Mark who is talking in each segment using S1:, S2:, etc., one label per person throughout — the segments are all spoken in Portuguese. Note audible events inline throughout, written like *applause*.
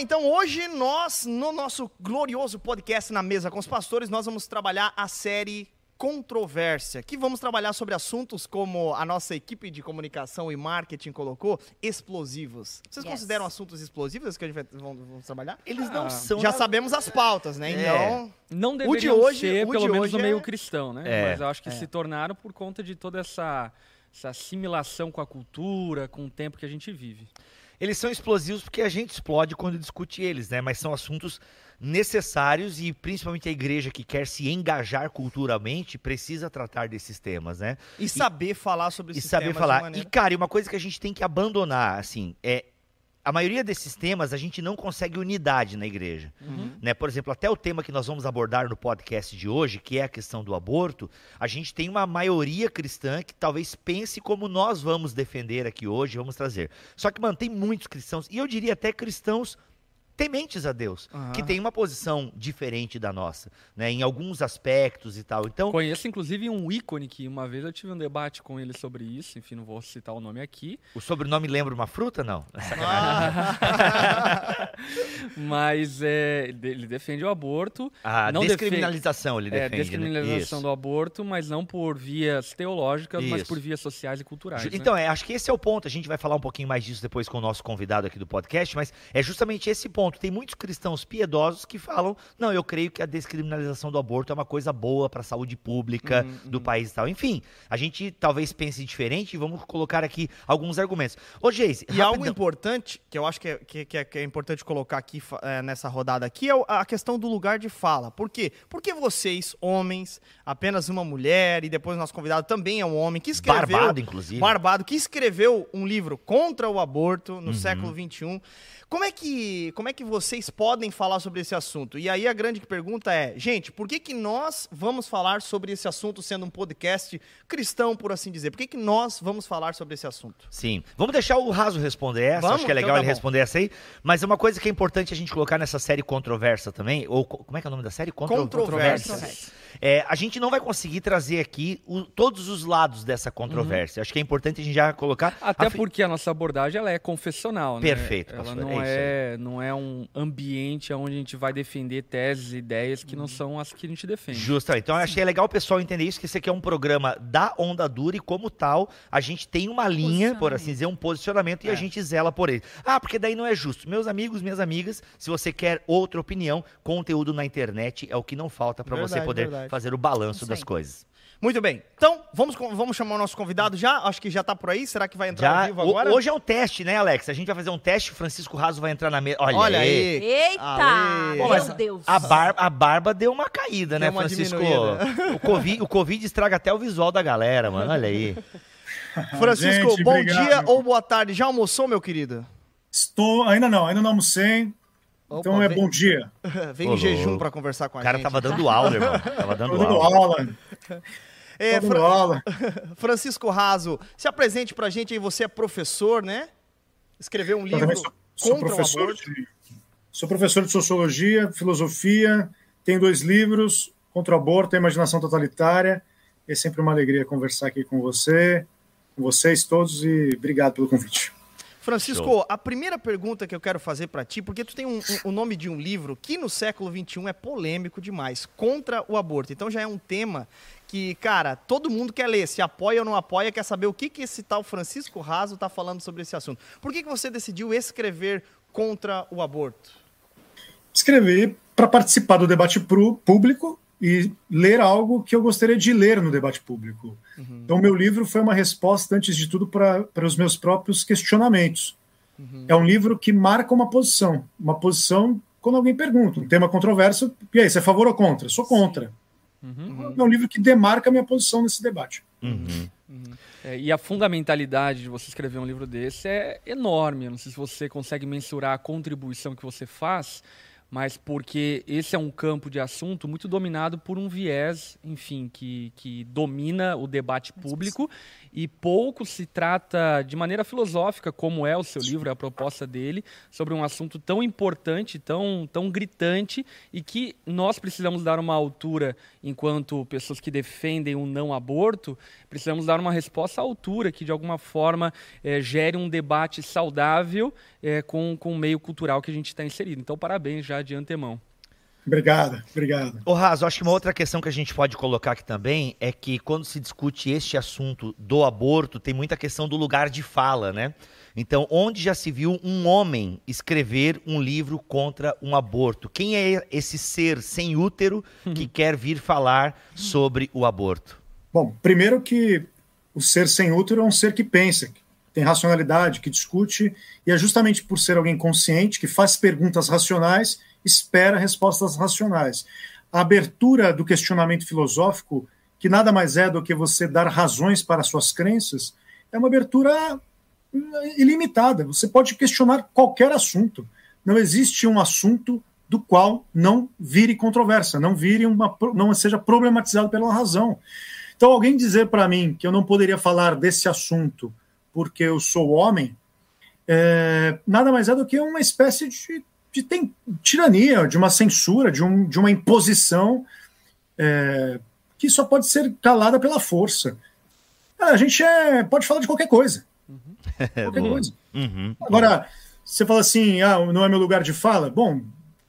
S1: lá, então hoje nós, no nosso glorioso podcast Na Mesa com os Pastores, nós vamos trabalhar a série Controvérsia, que vamos trabalhar sobre assuntos como a nossa equipe de comunicação e marketing colocou, explosivos. Vocês
S2: Yes.
S1: consideram assuntos explosivos que a gente vai, vamos, vamos trabalhar?
S3: Eles não
S4: Ah,
S3: são.
S1: Já
S3: na-
S1: sabemos as pautas, né?
S3: É.
S1: Então,
S4: Não
S1: O de
S4: deveriam
S1: hoje-
S4: ser,
S1: o
S4: pelo
S1: de
S4: menos
S1: hoje
S4: no meio
S1: é-
S4: cristão, né?
S3: É,
S4: Mas eu acho que
S1: é.
S4: se tornaram por conta de toda essa, essa assimilação com a cultura, com o tempo que a gente vive.
S3: Eles são explosivos porque a gente explode quando discute eles, né? Mas são assuntos necessários e principalmente a igreja que quer se engajar culturalmente precisa tratar desses temas, né?
S1: e saber falar sobre
S3: E
S1: esses
S3: saber
S1: temas
S3: falar. E, cara, e uma coisa que a gente tem que abandonar, assim, é. A maioria desses temas a gente não consegue unidade na igreja.
S4: Uhum.
S3: Né? Por exemplo, até o tema que nós vamos abordar no podcast de hoje, que é a questão do aborto, a gente tem uma maioria cristã que talvez pense como nós vamos defender aqui hoje, vamos trazer. Só que mantém muitos cristãos, e eu diria até cristãos tementes a Deus,
S1: Aham.
S3: que tem uma posição diferente da nossa, né? em alguns aspectos e tal. Então,
S4: Conheço, inclusive, um ícone que uma vez eu tive um debate com ele sobre isso, enfim, não vou citar o nome aqui,
S3: o sobrenome lembra uma fruta? Não. *laughs*
S1: Ah,
S4: mas é, ele defende o aborto,
S3: A
S4: Não
S3: descriminalização ele
S4: é,
S3: defende.
S4: descriminalização
S3: né?
S4: do aborto, mas não por vias teológicas, mas
S3: Isso.
S4: por vias sociais e culturais. Né?
S3: Então, é, acho que esse é o ponto. A gente vai falar um pouquinho mais disso depois com o nosso convidado aqui do podcast, mas é justamente esse ponto. Tem muitos cristãos piedosos que falam: não, eu creio que a descriminalização do aborto é uma coisa boa para a saúde pública
S4: Uhum,
S3: do
S4: uhum.
S3: país e tal. Enfim, a gente talvez pense diferente e vamos colocar aqui alguns argumentos. Ô, Geise,
S1: E algo
S3: rapidão.
S1: importante, que eu acho que é, que, é- que é importante colocar aqui é, nessa rodada aqui, é a questão do lugar de fala. Por quê? Porque vocês, homens, apenas uma mulher, e depois o nosso convidado também é um homem, que escreveu...
S3: Barbado, inclusive.
S1: Barbado, que escreveu um livro contra o aborto
S3: Uhum.
S1: no século XXI. Como é, que, como é que vocês podem falar sobre esse assunto? E aí a grande pergunta é, gente, por que, que nós vamos falar sobre esse assunto sendo um podcast cristão, por assim dizer? Por que, que nós vamos falar sobre esse assunto?
S3: Sim. Vamos deixar o Raso responder essa.
S1: Vamos?
S3: Acho que é
S1: Então
S3: legal
S1: tá
S3: ele
S1: bom.
S3: responder essa aí. Mas é uma coisa que é importante a gente colocar nessa série controversa também. Ou co- como é que é o nome da série? Contro-
S1: Controvérsias.
S3: É, a gente não vai conseguir trazer aqui o- todos os lados dessa controvérsia. Acho que é importante a gente já colocar.
S4: Até
S3: Afi-
S4: porque a nossa abordagem ela é confessional, né?
S3: Perfeito,
S4: Ela
S3: pastor,
S4: não
S3: é
S4: é, não é um ambiente onde a gente vai defender teses e ideias que não são as que a gente defende.
S3: Justo. Então, eu achei legal o pessoal entender isso, que esse aqui é um programa da onda dura e, como tal, a gente tem uma linha, por assim dizer, um posicionamento e a
S1: É.
S3: gente zela por ele. Ah, porque daí não é justo. Meus amigos, minhas amigas, se você quer outra opinião, conteúdo na internet é o que não falta para você poder
S1: verdade.
S3: Fazer o balanço das coisas.
S1: Muito bem. Então, vamos, vamos chamar o nosso convidado já? Acho que já tá por aí. Será que vai entrar ao
S3: Já,
S1: vivo
S3: ho-
S1: agora?
S3: hoje é um teste, né, Alex? A gente vai fazer um teste, o Francisco Raso vai entrar na mesa. Olha,
S1: Olha
S3: aí.
S2: Eita!
S1: Ale.
S2: Meu
S3: Pô, mas
S2: Deus.
S3: A, bar- a barba deu uma caída,
S1: Deu
S3: né,
S1: uma
S3: Francisco?
S1: diminuída.
S3: O COVID, o Covid estraga até o visual da galera, mano. Olha aí. *laughs*
S1: Francisco,
S5: Gente,
S1: bom
S5: obrigado.
S1: dia ou boa tarde. Já almoçou, meu querido?
S5: Estou. Ainda não, ainda não almocei. Então
S1: Opa,
S5: é
S1: vem-
S5: bom dia. *laughs*
S1: Vem
S3: Ô,
S1: em jejum para conversar com a
S3: O cara
S1: gente.
S3: tava dando aula, irmão. *laughs* Tava dando aula.
S5: aula.
S1: É,
S5: aula. *laughs*
S1: Francisco Raso, se apresente pra gente aí. Você é professor, né? Escreveu um livro
S5: sou, sou
S1: contra o
S5: professor
S1: aborto.
S5: de, sou professor de sociologia, filosofia, tenho dois livros, Contra o Aborto e a Imaginação Totalitária. É sempre uma alegria conversar aqui com você, com vocês todos e obrigado pelo convite.
S1: Francisco,
S3: Show.
S1: a primeira pergunta que eu quero fazer pra ti, porque tu tem um- um- o nome de um livro que no século XXI é polêmico demais, contra o aborto. Então já é um tema que, cara, todo mundo quer ler, se apoia ou não apoia, quer saber o que, que esse tal Francisco Raso tá falando sobre esse assunto. Por que, que você decidiu escrever contra o aborto?
S5: Escrevi para participar do debate pro- público e ler algo que eu gostaria de ler no debate público. Então, meu livro foi uma resposta, antes de tudo, para para os meus próprios questionamentos. É um livro que marca uma posição. Uma posição quando alguém pergunta, um tema controverso, e aí, você é a favor ou contra? Sou contra.
S4: Uhum.
S5: É um livro que demarca a minha posição nesse debate.
S3: Uhum.
S4: É, e a fundamentalidade de você escrever um livro desse é enorme. Eu não sei se você consegue mensurar a contribuição que você faz, mas porque esse é um campo de assunto muito dominado por um viés, enfim, que, que domina o debate público e pouco se trata de maneira filosófica, como é o seu livro, a proposta dele, sobre um assunto tão importante, tão, tão gritante e que nós precisamos dar uma altura, enquanto pessoas que defendem o não aborto, precisamos dar uma resposta à altura que, de alguma forma, é, gere um debate saudável é, com, com o meio cultural que a gente está inserido. Então, parabéns já de antemão.
S5: Obrigado, obrigado.
S3: Ô, Raso, acho que uma outra questão que a gente pode colocar aqui também é que quando se discute este assunto do aborto, tem muita questão do lugar de fala, né? Então, onde já se viu um homem escrever um livro contra um aborto? Quem é esse ser sem útero que quer vir falar sobre o aborto?
S5: Bom, primeiro que o ser sem útero é um ser que pensa, que tem racionalidade, que discute, e é justamente por ser alguém consciente, que faz perguntas racionais espera respostas racionais. A abertura do questionamento filosófico, que nada mais é do que você dar razões para suas crenças, é uma abertura ilimitada. Você pode questionar qualquer assunto. Não existe um assunto do qual não vire controvérsia, não vire uma, não seja problematizado pela razão. Então, alguém dizer para mim que eu não poderia falar desse assunto porque eu sou homem, é, nada mais é do que uma espécie de de tem, tirania, de uma censura, de, um, de uma imposição é, que só pode ser calada pela força. A gente é, pode falar de qualquer coisa. Uhum. *laughs* Qualquer coisa. Uhum. Agora, você fala assim, ah, não é meu lugar de fala. Bom,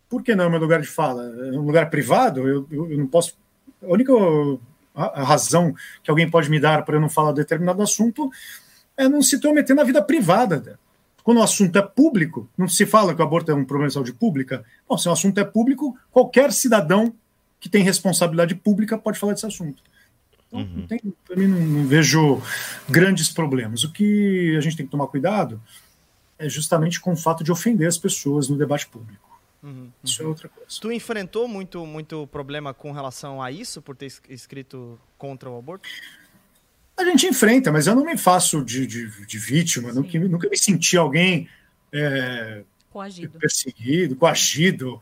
S5: por que não é meu lugar de fala? É um lugar privado? Eu, eu, eu não posso. A única a, razão que alguém pode me dar para eu não falar de determinado assunto é não se intrometer na vida privada quando o assunto é público, não se fala que o aborto é um problema de saúde pública. Bom, se o assunto é público, qualquer cidadão que tem responsabilidade pública pode falar desse assunto. Então, uhum. para mim, não, não, vejo grandes problemas. O que a gente tem que tomar cuidado é justamente com o fato de ofender as pessoas no debate público. Uhum, isso é outra coisa.
S1: Tu enfrentou muito, muito problema com relação a isso, por ter escrito contra o aborto?
S5: A gente enfrenta, mas eu não me faço de, de, de vítima, nunca, nunca, me senti alguém é, coagido. perseguido, coagido.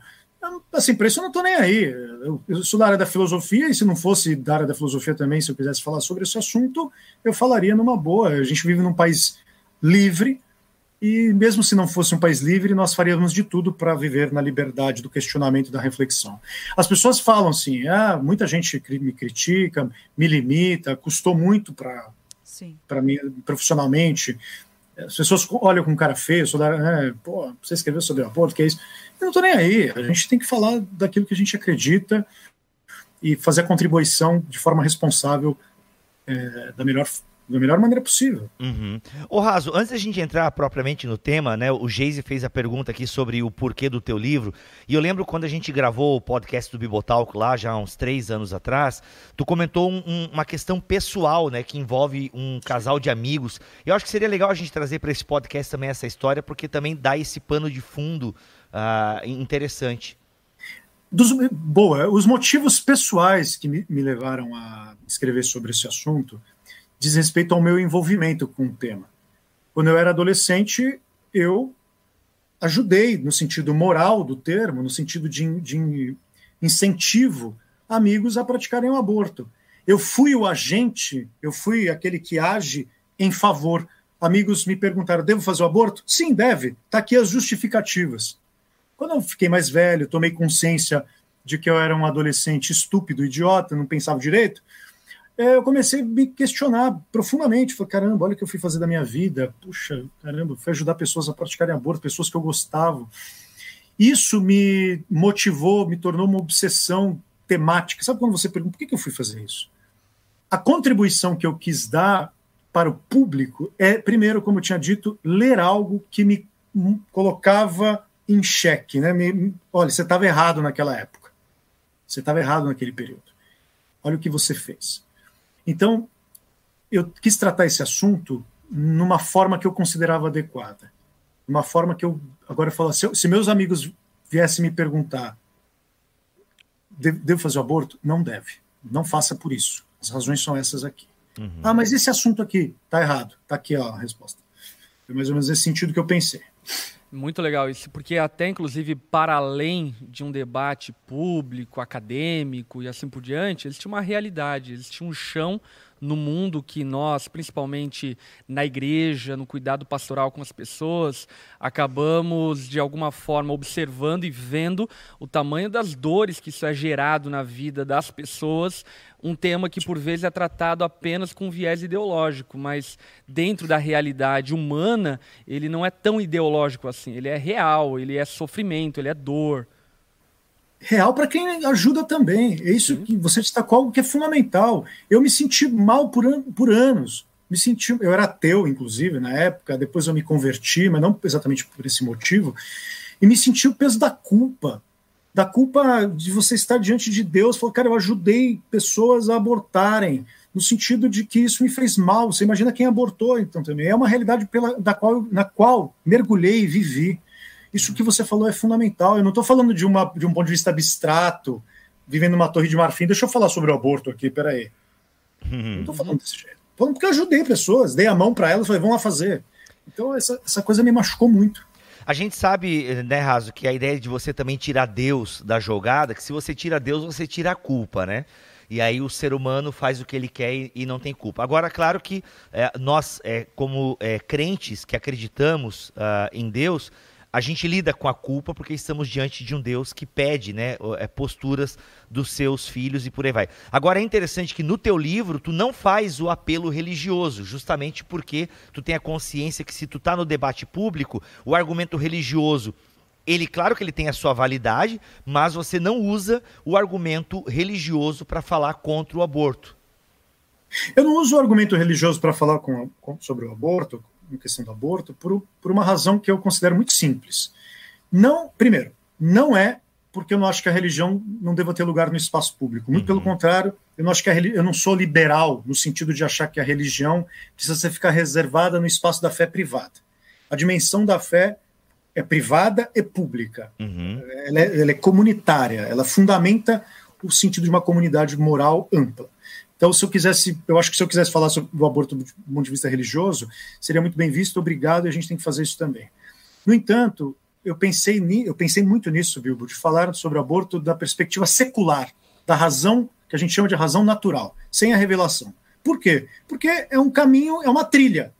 S5: Assim, para isso eu não estou nem aí. Eu, eu, sou da área da filosofia, e se não fosse da área da filosofia também, se eu quisesse falar sobre esse assunto, eu falaria numa boa. A gente vive num país livre, e mesmo se não fosse um país livre, nós faríamos de tudo para viver na liberdade do questionamento e da reflexão. As pessoas falam assim: ah, muita gente me critica, me limita, custou muito para mim profissionalmente. As pessoas olham com cara feio, sou da, é, pô, você escreveu sobre o aborto, que é isso? Eu não estou nem aí. A gente tem que falar daquilo que a gente acredita e fazer a contribuição de forma responsável é, da melhor da melhor maneira possível.
S3: Uhum. Ô Raso, antes da gente entrar propriamente no tema, né, o Geise fez a pergunta aqui sobre o porquê do teu livro, e eu lembro quando a gente gravou o podcast do Bibotalco lá, já há uns três anos atrás, tu comentou um, um, uma questão pessoal, né, que envolve um casal de amigos. Eu acho que seria legal a gente trazer para esse podcast também essa história, porque também dá esse pano de fundo uh, interessante.
S5: Dos, boa, os motivos pessoais que me, me levaram a escrever sobre esse assunto diz respeito ao meu envolvimento com o tema. Quando eu era adolescente, eu ajudei, no sentido moral do termo, no sentido de, de incentivo, amigos a praticarem o aborto. Eu fui o agente, eu fui aquele que age em favor. Amigos me perguntaram: devo fazer o aborto? Sim, deve. Está aqui as justificativas. Quando eu fiquei mais velho, tomei consciência de que eu era um adolescente estúpido, idiota, não pensava direito, é, eu comecei a me questionar profundamente. Falei, caramba, olha o que eu fui fazer da minha vida. Puxa, caramba, fui ajudar pessoas a praticarem aborto, pessoas que eu gostava. Isso me motivou, me tornou uma obsessão temática. Sabe quando você pergunta por que eu fui fazer isso? A contribuição que eu quis dar para o público é, primeiro, como eu tinha dito, ler algo que me colocava em xeque. Né? Me, olha, você estava errado naquela época. Você estava errado naquele período. Olha o que você fez. Então, eu quis tratar esse assunto numa forma que eu considerava adequada. Uma forma que eu. Agora eu falo, se, se meus amigos viessem me perguntar, devo fazer o aborto? Não deve. Não faça por isso. As razões são essas aqui. Uhum. Ah, mas esse assunto aqui tá errado. Tá aqui ó, a resposta. É mais ou menos nesse sentido que eu pensei.
S4: Muito legal isso, porque até inclusive para além de um debate público, acadêmico e assim por diante, existe uma realidade, existe um chão no mundo que nós, principalmente na igreja, no cuidado pastoral com as pessoas, acabamos de alguma forma observando e vendo o tamanho das dores que isso é gerado na vida das pessoas. Um tema que por vezes é tratado apenas com viés ideológico, mas dentro da realidade humana, ele não é tão ideológico assim. Ele é real, ele é sofrimento, ele é dor
S5: real para quem ajuda também. É isso que você destacou algo que é fundamental. Eu me senti mal por, an por anos. Me senti, eu era ateu, inclusive, na época, depois eu me converti, mas não exatamente por esse motivo, e me senti o peso da culpa. Da culpa de você estar diante de Deus, falou, cara, eu ajudei pessoas a abortarem, no sentido de que isso me fez mal. Você imagina quem abortou, então também. É uma realidade pela, da qual, na qual mergulhei e vivi. Isso que você falou é fundamental. Eu não estou falando de, uma, de um ponto de vista abstrato, vivendo numa torre de marfim. Deixa eu falar sobre o aborto aqui, peraí. Uhum. Não estou falando desse jeito. Falando porque eu ajudei pessoas, dei a mão para elas, falei, vão lá fazer. Então essa, essa coisa me machucou muito.
S3: A gente sabe, né, Raso, que a ideia de você também tirar Deus da jogada, que se você tira Deus, você tira a culpa, né? E aí o ser humano faz o que ele quer e, não tem culpa. Agora, claro que é, nós, é, como é, crentes que acreditamos uh, em Deus, a gente lida com a culpa porque estamos diante de um Deus que pede né, é, posturas dos seus filhos e por aí vai. Agora é interessante que no teu livro tu não faz o apelo religioso, justamente porque tu tem a consciência que se tu está no debate público, o argumento religioso ele, claro que ele tem a sua validade, mas você não usa o argumento religioso para falar contra o aborto.
S5: Eu não uso o argumento religioso para falar com, com, sobre o aborto, em questão do aborto por, por uma razão que eu considero muito simples. Não, primeiro, não é porque eu não acho que a religião não deva ter lugar no espaço público. Muito uhum. pelo contrário, eu não acho que a, eu não sou liberal no sentido de achar que a religião precisa ficar reservada no espaço da fé privada. A dimensão da fé é privada e pública. Uhum. Ela, é, ela é comunitária. Ela fundamenta o sentido de uma comunidade moral ampla. Então, se eu quisesse, eu acho que se eu quisesse falar sobre o aborto do ponto de vista religioso, seria muito bem visto, obrigado, e a gente tem que fazer isso também. No entanto, eu pensei, eu pensei muito nisso, Bilbo, de falar sobre o aborto da perspectiva secular, da razão que a gente chama de razão natural, sem a revelação. Por quê? Porque é um caminho, é uma trilha,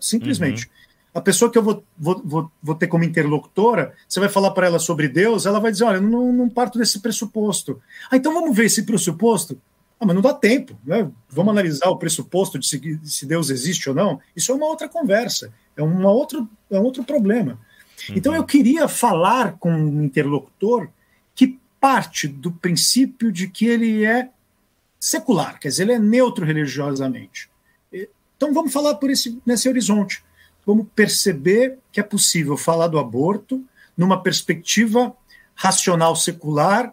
S5: simplesmente. Uhum. A pessoa que eu vou, vou, vou, vou ter como interlocutora, você vai falar para ela sobre Deus, ela vai dizer: olha, não, não parto desse pressuposto. Ah, então vamos ver esse pressuposto? Ah, mas não dá tempo, né? Vamos analisar o pressuposto de se, se, Deus existe ou não. Isso é uma outra conversa, é, uma outro, é um outro problema. Uhum. Então eu queria falar com um interlocutor que parte do princípio de que ele é secular, quer dizer, ele é neutro religiosamente. Então vamos falar por esse, nesse horizonte. Vamos perceber que é possível falar do aborto numa perspectiva racional secular,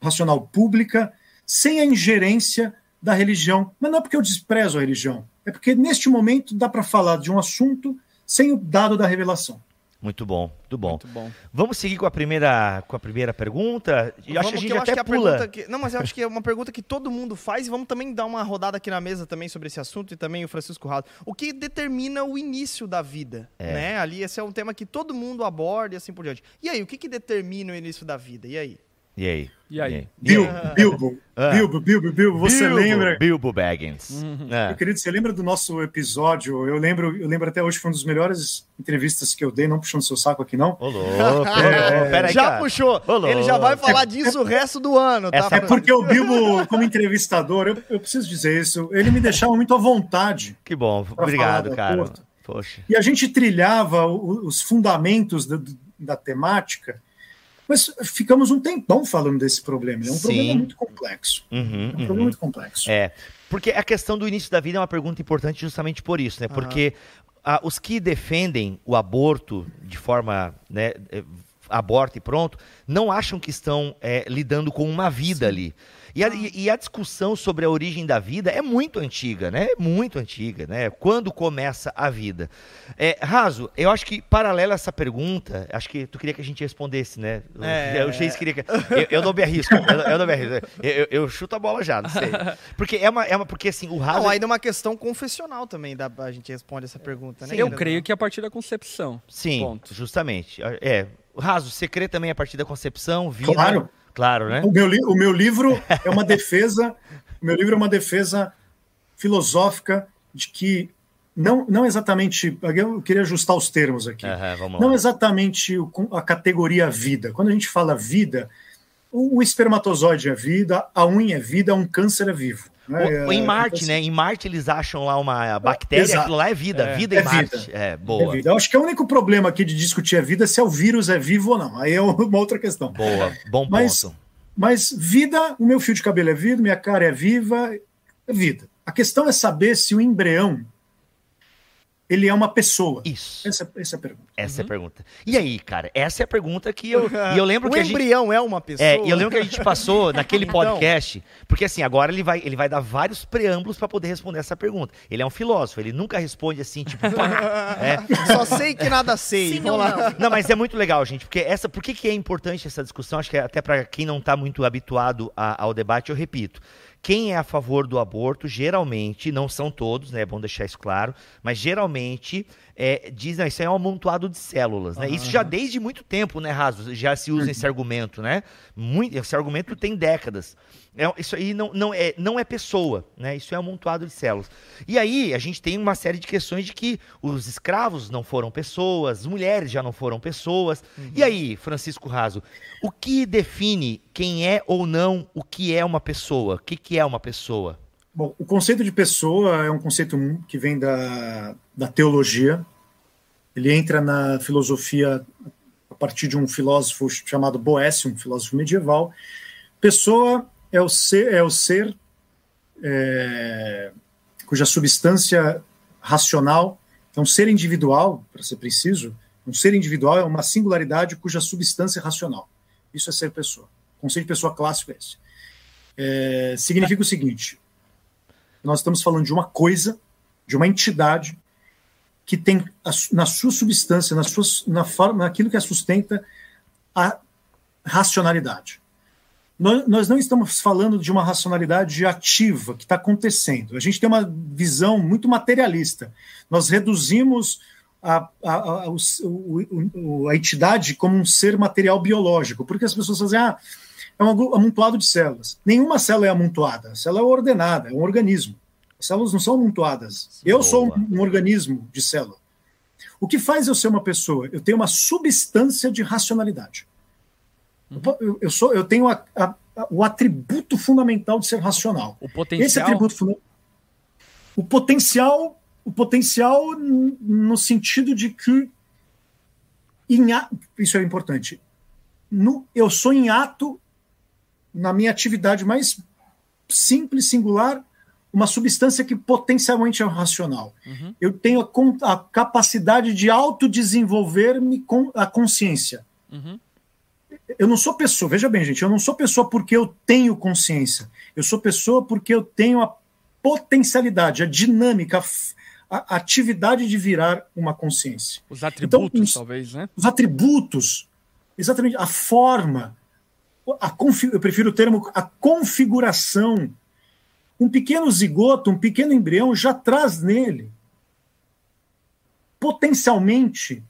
S5: racional pública, sem a ingerência da religião. Mas não é porque eu desprezo a religião, é porque neste momento dá para falar de um assunto sem o dado da revelação.
S3: Muito bom, muito bom. Muito bom. Vamos seguir com a primeira, com a primeira pergunta.
S1: Eu acho que a gente até que pula. Que, não, mas eu acho que é uma pergunta que todo mundo faz e vamos também dar uma rodada aqui na mesa também sobre esse assunto e também o Francisco Raso. O que determina o início da vida, é. né? Ali esse é um tema que todo mundo aborda e assim por diante. E aí, o que, que determina o início da vida? E aí?
S3: E aí?
S4: E aí?
S5: Bilbo, Bilbo, ah. Bilbo, Bilbo, Bilbo, você
S3: Bilbo,
S5: lembra?
S3: Bilbo Baggins. Uhum.
S5: É. Meu querido, você lembra do nosso episódio? Eu lembro, eu lembro até hoje foi uma das melhores entrevistas que eu dei, não puxando seu saco aqui, não.
S3: Ô, louco. é,
S1: aí, já cara. puxou. Ô, Ele já vai falar disso o resto do ano, tá?
S5: É porque o Bilbo, como entrevistador, eu, eu preciso dizer isso, ele me deixava muito à vontade.
S3: Que bom, obrigado, cara. Poxa.
S5: E a gente trilhava os fundamentos da, da temática mas ficamos um tempão falando desse problema. É um Sim. problema muito complexo. Uhum, é um uhum. problema muito complexo.
S3: É. Porque a questão do início da vida é uma pergunta importante justamente por isso, né? Porque ah, os que defendem o aborto de forma né, aborto e pronto, não acham que estão é, lidando com uma vida Sim. ali. E a, e a, discussão sobre a origem da vida é muito antiga, né? É muito antiga, né? Quando começa a vida? É, Raso, eu acho que paralelo a essa pergunta, acho que tu queria que a gente respondesse, né? É... O Chase queria que... Eu, eu não me arrisco, eu, eu não me arrisco. Eu, eu, chuto a bola já, não sei. Porque é uma, é uma porque assim, o Raso...
S1: Não, ainda é uma questão confessional também, da, a gente responde essa pergunta, né?
S4: eu creio que é a partir da concepção.
S3: Sim, ponto. justamente. É, Raso, você crê também a partir da concepção, vida...
S5: Claro.
S3: Claro, né?
S5: O meu, o meu livro é uma defesa, o meu livro é uma defesa filosófica de que não, não exatamente, eu queria ajustar os termos aqui. Uhum, não exatamente a categoria vida. Quando a gente fala vida, o, espermatozoide é vida, a unha é vida, um câncer é vivo.
S3: Né? O, em é, Marte, então, né? Assim, em Marte eles acham lá uma bactéria, Exato. aquilo lá é vida, é, vida em é Marte. Vida. É, boa. É
S5: vida. Eu acho que é o único problema aqui de discutir a vida é se é o vírus é vivo ou não. Aí é *laughs* uma outra questão.
S3: Boa, bom
S5: mas,
S3: ponto.
S5: Mas vida, o meu fio de cabelo é vida, minha cara é viva, é vida. A questão é saber se o embrião ele é uma pessoa?
S3: Isso.
S5: Essa, essa é a pergunta.
S3: Essa uhum. é a pergunta. E aí, cara, essa é a pergunta que eu. e eu lembro *laughs*
S1: o
S3: que
S1: a embrião
S3: gente,
S1: é uma pessoa.
S3: É, e eu lembro que a gente passou *laughs* naquele então. podcast, então, porque assim, agora ele vai, ele vai dar vários preâmbulos para poder responder essa pergunta. Ele é um filósofo, ele nunca responde assim, tipo, *laughs*
S1: é. Só sei que nada sei. Sim,
S3: não, não. não, mas é muito legal, gente, porque essa, por que, que é importante essa discussão? Acho que é até para quem não está muito habituado a, ao debate, eu repito. Quem é a favor do aborto, geralmente, não são todos, né? É bom deixar isso claro, mas geralmente é, diz, não, isso é um amontoado de células, né? Uhum. Isso já desde muito tempo, né, Raso? Já se usa esse argumento, né? Muito, esse argumento tem décadas. É, isso aí não, não, é, não é pessoa, né? Isso é um amontoado de células. E aí a gente tem uma série de questões de que os escravos não foram pessoas, as mulheres já não foram pessoas. Uhum. E aí, Francisco Raso, o que define quem é ou não o que é uma pessoa? O que, que é uma pessoa?
S5: Bom, o conceito de pessoa é um conceito que vem da, da teologia. Ele entra na filosofia a partir de um filósofo chamado Boécio, um filósofo medieval. Pessoa é o ser, é o ser é, cuja substância racional é um ser individual, para ser preciso. Um ser individual é uma singularidade cuja substância é racional. Isso é ser pessoa. O conceito de pessoa clássico é esse. É, significa o seguinte: nós estamos falando de uma coisa, de uma entidade que tem na sua substância, na sua, na forma, naquilo que a sustenta a racionalidade. Nós, não estamos falando de uma racionalidade ativa que está acontecendo. A gente tem uma visão muito materialista. Nós reduzimos a, a, a, o, a entidade como um ser material biológico, porque as pessoas dizem, ah, é um amontoado de células. Nenhuma célula é amontoada, a célula é ordenada, é um organismo. As células não são amontoadas. eu Boa. sou um, um, organismo de célula. O que faz eu ser uma pessoa? Eu tenho uma substância de racionalidade. Eu, eu, sou, eu tenho a, a, o atributo fundamental de ser racional.
S4: O potencial.
S5: Esse atributo o potencial, o potencial no sentido de que em, isso é importante. No, eu sou em ato na minha atividade mais simples, singular, uma substância que potencialmente é racional. Uhum. Eu tenho a, a, capacidade de autodesenvolver-me com a consciência. Uhum. Eu não sou pessoa, veja bem, gente, eu não sou pessoa porque eu tenho consciência. Eu sou pessoa porque eu tenho a potencialidade, a dinâmica, a, a atividade de virar uma consciência.
S4: Os atributos, então, os, talvez, né?
S5: Os atributos, exatamente, a forma, a eu prefiro o termo a configuração. Um pequeno zigoto, um pequeno embrião já traz nele potencialmente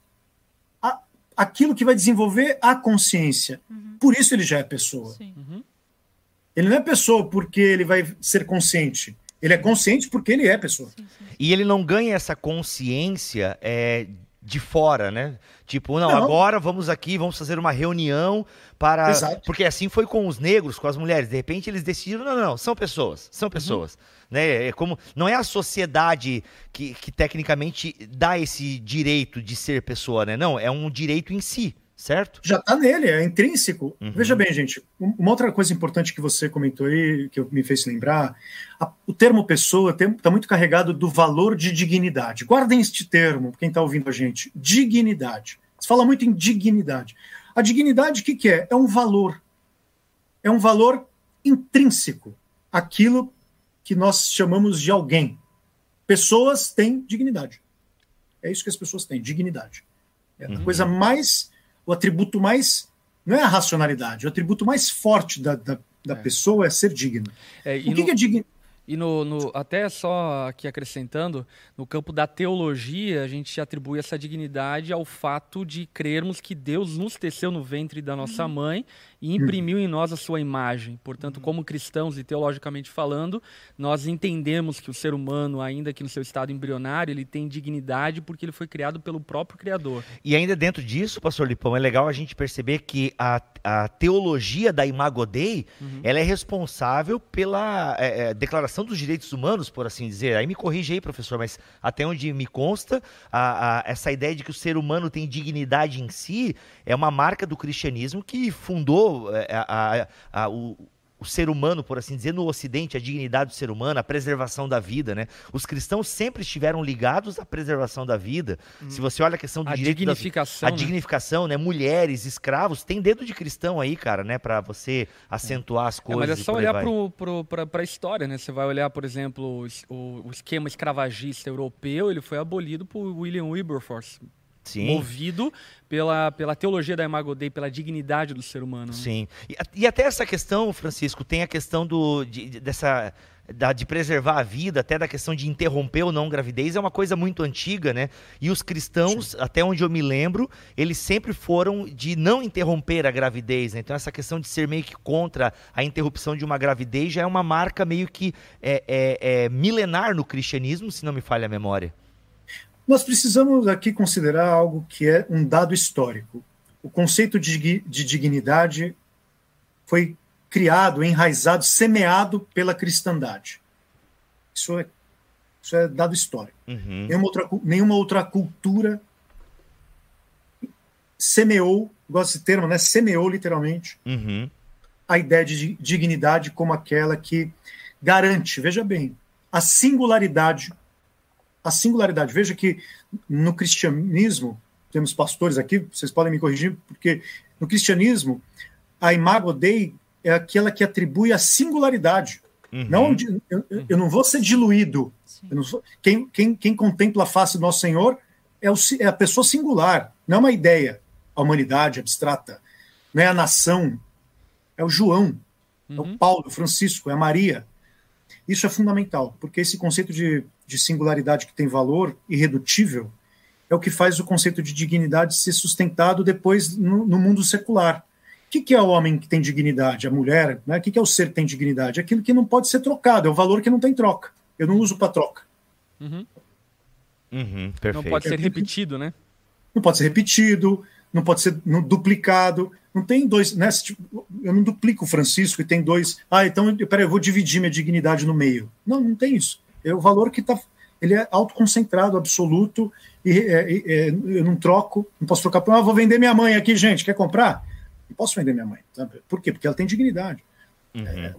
S5: a, aquilo que vai desenvolver a consciência. Uhum. Por isso ele já é pessoa. Uhum. Ele não é pessoa porque ele vai ser consciente. Ele é consciente porque ele é pessoa. Sim, sim.
S3: E ele não ganha essa consciência é, de fora, né? Tipo, não, não, agora vamos aqui, vamos fazer uma reunião para. Exato. Porque assim foi com os negros, com as mulheres. De repente eles decidiram, não, não, não são pessoas, são uhum. pessoas. Uhum. Né? É como, não é a sociedade que, que tecnicamente dá esse direito de ser pessoa, né? Não, é um direito em si certo?
S5: Já está nele, é intrínseco. Uhum. Veja bem, gente, uma outra coisa importante que você comentou aí, que me fez lembrar, a, o termo pessoa está muito carregado do valor de dignidade. Guardem este termo, quem está ouvindo a gente, dignidade. Se fala muito em dignidade. A dignidade, o que, que é? É um valor. É um valor intrínseco aquilo que nós chamamos de alguém. Pessoas têm dignidade. É isso que as pessoas têm, dignidade. É a uhum. coisa mais, o atributo mais, não é a racionalidade, o atributo mais forte da, da, da é. pessoa é ser digno. É, o que, no... que é digno?
S4: E no, no, até só aqui acrescentando, no campo da teologia, a gente atribui essa dignidade ao fato de crermos que Deus nos teceu no ventre da nossa uhum. mãe e imprimiu em nós a sua imagem. Portanto, como cristãos e teologicamente falando, nós entendemos que o ser humano, ainda que no seu estado embrionário, ele tem dignidade porque ele foi criado pelo próprio Criador.
S3: E ainda dentro disso, pastor Lipão, é legal a gente perceber que a, a teologia da Imago Dei, uhum. ela é responsável pela é, é, declaração dos direitos humanos, por assim dizer. Aí me corrige aí, professor, mas até onde me consta, a, a, essa ideia de que o ser humano tem dignidade em si é uma marca do cristianismo que fundou é, a, a, a, o, o ser humano, por assim dizer, no Ocidente, a dignidade do ser humano, a preservação da vida, né? Os cristãos sempre estiveram ligados à preservação da vida. Hum. Se você olha a questão do a direito
S4: dignificação,
S3: da, a né? dignificação, né? Mulheres, escravos, tem dedo de cristão aí, cara, né? Para você acentuar as coisas. É,
S4: mas é só olhar para a história, né? Você vai olhar, por exemplo, o, o esquema escravagista europeu, ele foi abolido por William Wilberforce Sim. movido pela, pela teologia da Imago Dei, pela dignidade do ser humano. Né?
S3: Sim. E, e, até essa questão, Francisco, tem a questão do, de, dessa da, de preservar a vida, até da questão de interromper ou não gravidez, é uma coisa muito antiga, né? E os cristãos, Sim. até onde eu me lembro, eles sempre foram de não interromper a gravidez, né? Então essa questão de ser meio que contra a interrupção de uma gravidez já é uma marca meio que é, é, é milenar no cristianismo, se não me falha a memória.
S5: Nós precisamos aqui considerar algo que é um dado histórico. O conceito de, de dignidade foi criado, enraizado, semeado pela cristandade. Isso é, isso é dado histórico. Uhum. Nenhuma, outra, nenhuma outra cultura semeou, gosto desse termo, né? Semeou literalmente uhum. a ideia de dignidade como aquela que garante, veja bem, a singularidade a singularidade. Veja que no cristianismo, temos pastores aqui, vocês podem me corrigir, porque no cristianismo, a imago Dei é aquela que atribui a singularidade. Uhum. Não, eu, eu, não vou ser diluído. Sou, quem, quem, quem, contempla a face do nosso Senhor é, o, é, a pessoa singular, não é uma ideia, a humanidade abstrata, não é a nação, é o João, uhum. é o uhum. Paulo, o Francisco, é a Maria. Isso é fundamental, porque esse conceito de, de singularidade que tem valor irredutível é o que faz o conceito de dignidade ser sustentado depois no, no mundo secular. O que, que, é o homem que tem dignidade? A mulher? Né? O que, que, é o ser que tem dignidade? Aquilo que não pode ser trocado, é o valor que não tem troca. Eu não uso para troca.
S4: Uhum. Uhum, não pode ser repetido, né?
S5: Não pode ser repetido, não pode ser duplicado. Não tem dois. Né, tipo, eu não duplico o Francisco e tem dois. Ah, então peraí, eu vou dividir minha dignidade no meio. Não, não tem isso. É o valor que está. Ele é autoconcentrado, absoluto, e é, é, eu não troco, não posso trocar por. Ah, vou vender minha mãe aqui, gente. Quer comprar? Não posso vender minha mãe. Sabe? Por quê? Porque ela tem dignidade. Uhum. É,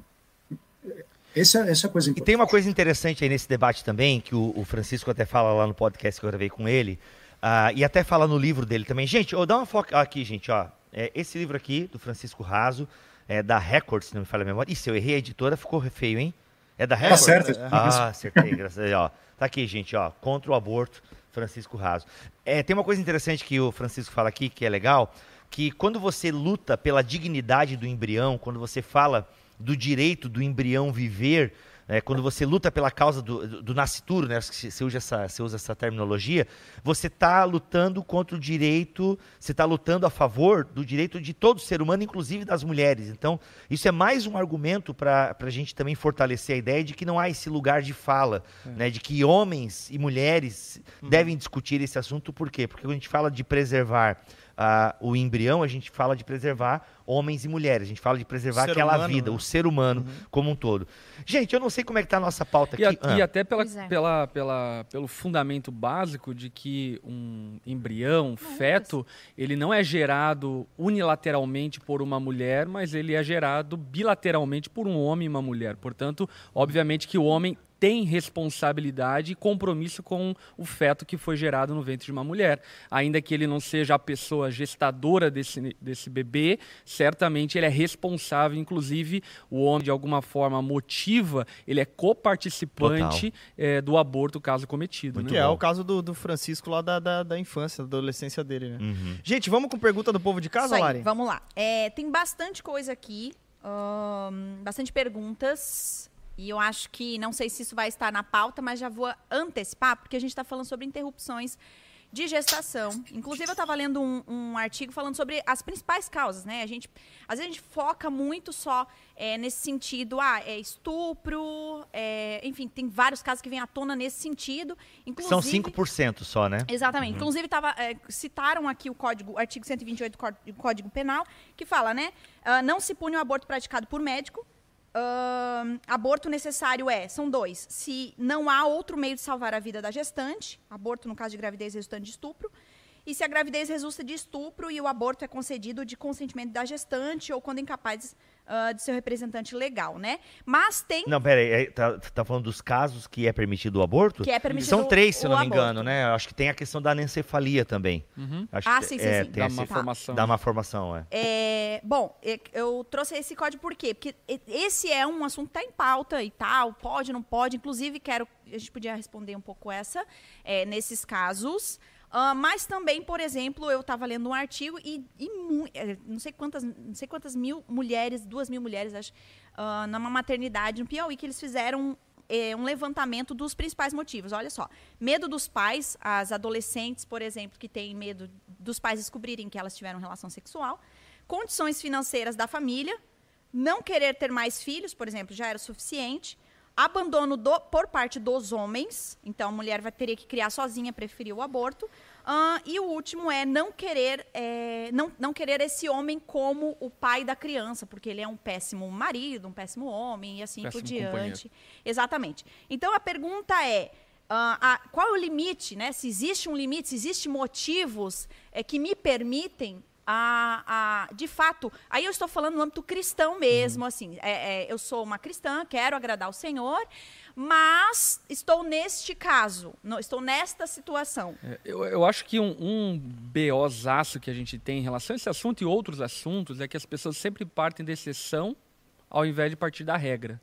S5: essa, essa é a coisa importante.
S3: E tem uma coisa interessante aí nesse debate também, que o, o Francisco até fala lá no podcast que eu gravei com ele, uh, e até fala no livro dele também. Gente, oh, dá uma foca aqui, gente, ó. É, esse livro aqui, do Francisco Raso, é da Record, se não me falha a memória. Ih, se eu errei a editora, ficou feio, hein? É da tá Record? Tá
S5: certo.
S3: Ah, acertei, graças a Deus. Ó, tá aqui, gente, ó. Contra o aborto, Francisco Raso. É, tem uma coisa interessante que o Francisco fala aqui, que é legal, que quando você luta pela dignidade do embrião, quando você fala do direito do embrião viver, é, quando você luta pela causa do, do, do nascituro, né, você, usa essa, você usa essa terminologia, você está lutando contra o direito, você está lutando a favor do direito de todo ser humano, inclusive das mulheres. Então, isso é mais um argumento para a gente também fortalecer a ideia de que não há esse lugar de fala, é. né, de que homens e mulheres uhum. devem discutir esse assunto. Por quê? Porque quando a gente fala de preservar uh, o embrião, a gente fala de preservar homens e mulheres. A gente fala de preservar aquela humano, vida, né? o ser humano uhum. como um todo. Gente, eu não sei como é que está a nossa pauta
S4: e
S3: aqui.
S4: A, ah. E até pela, é. pela, pela, pelo fundamento básico de que um embrião, um feto, ele não é gerado unilateralmente por uma mulher, mas ele é gerado bilateralmente por um homem e uma mulher. Portanto, obviamente que o homem tem responsabilidade e compromisso com o feto que foi gerado no ventre de uma mulher. Ainda que ele não seja a pessoa gestadora desse, desse bebê, certamente ele é responsável, inclusive o homem de alguma forma motiva, ele é coparticipante é, do aborto caso cometido.
S1: Né? Que é o caso do, do Francisco lá da, da, da, infância, da adolescência dele. Né?
S3: Uhum.
S1: Gente, vamos com pergunta do povo de casa, Lari?
S2: Vamos lá. É, tem bastante coisa aqui, um, bastante perguntas. E eu acho que, não sei se isso vai estar na pauta, mas já vou antecipar, porque a gente está falando sobre interrupções de gestação. Inclusive, eu estava lendo um, um, artigo falando sobre as principais causas, né? A gente, às vezes a gente foca muito só é, nesse sentido, ah, é estupro, é, enfim, tem vários casos que vêm à tona nesse sentido.
S3: Inclusive, São 5% só, né?
S2: Exatamente. Uhum. Inclusive, tava, é, citaram aqui o código, o artigo 128 do Código, Código Penal, que fala, né? Uh, não se pune o aborto praticado por médico, Uh, aborto necessário é, são dois. Se não há outro meio de salvar a vida da gestante, aborto no caso de gravidez resultante de estupro, e se a gravidez resulta de estupro e o aborto é concedido de consentimento da gestante ou quando incapaz uh, de seu representante legal, né? Mas tem.
S3: Não, peraí, é, tá, tá falando dos casos que é permitido o aborto?
S2: Que é permitido
S3: São três, se eu não me
S2: aborto.
S3: engano, né? Acho que tem a questão da anencefalia também.
S4: Uhum.
S2: ah, sim, sim,
S3: é,
S2: sim.
S4: Dá
S3: esse,
S4: uma formação.
S3: Dá uma formação, é.
S2: é. Bom, eu trouxe esse código por quê? Porque esse é um assunto que está em pauta e tal, pode, não pode. Inclusive, quero. A gente podia responder um pouco essa é, nesses casos. Uh, mas também, por exemplo, eu estava lendo um artigo e, e é, não, sei quantas, não sei quantas mil mulheres, duas mil mulheres, acho, uh, numa maternidade no Piauí, que eles fizeram é, um levantamento dos principais motivos. Olha só, medo dos pais, as adolescentes, por exemplo, que têm medo dos pais descobrirem que elas tiveram relação sexual, condições financeiras da família, não querer ter mais filhos, por exemplo, já era suficiente, abandono do, por parte dos homens, então a mulher vai teria que criar sozinha, preferir o aborto. Uh, e o último é não querer é, não, não querer esse homem como o pai da criança, porque ele é um péssimo marido, um péssimo homem e assim péssimo por diante. Companheiro. Exatamente. Então a pergunta é Uh, a, qual é o limite, né? Se existe um limite, se existem motivos é, que me permitem a, a, de fato, aí eu estou falando no âmbito cristão mesmo, uhum. assim, é, é, eu sou uma cristã, quero agradar o Senhor, mas estou neste caso, estou nesta situação.
S4: É, eu, eu, acho que um, um BOzaço que a gente tem em relação a esse assunto e outros assuntos é que as pessoas sempre partem da exceção ao invés de partir da regra.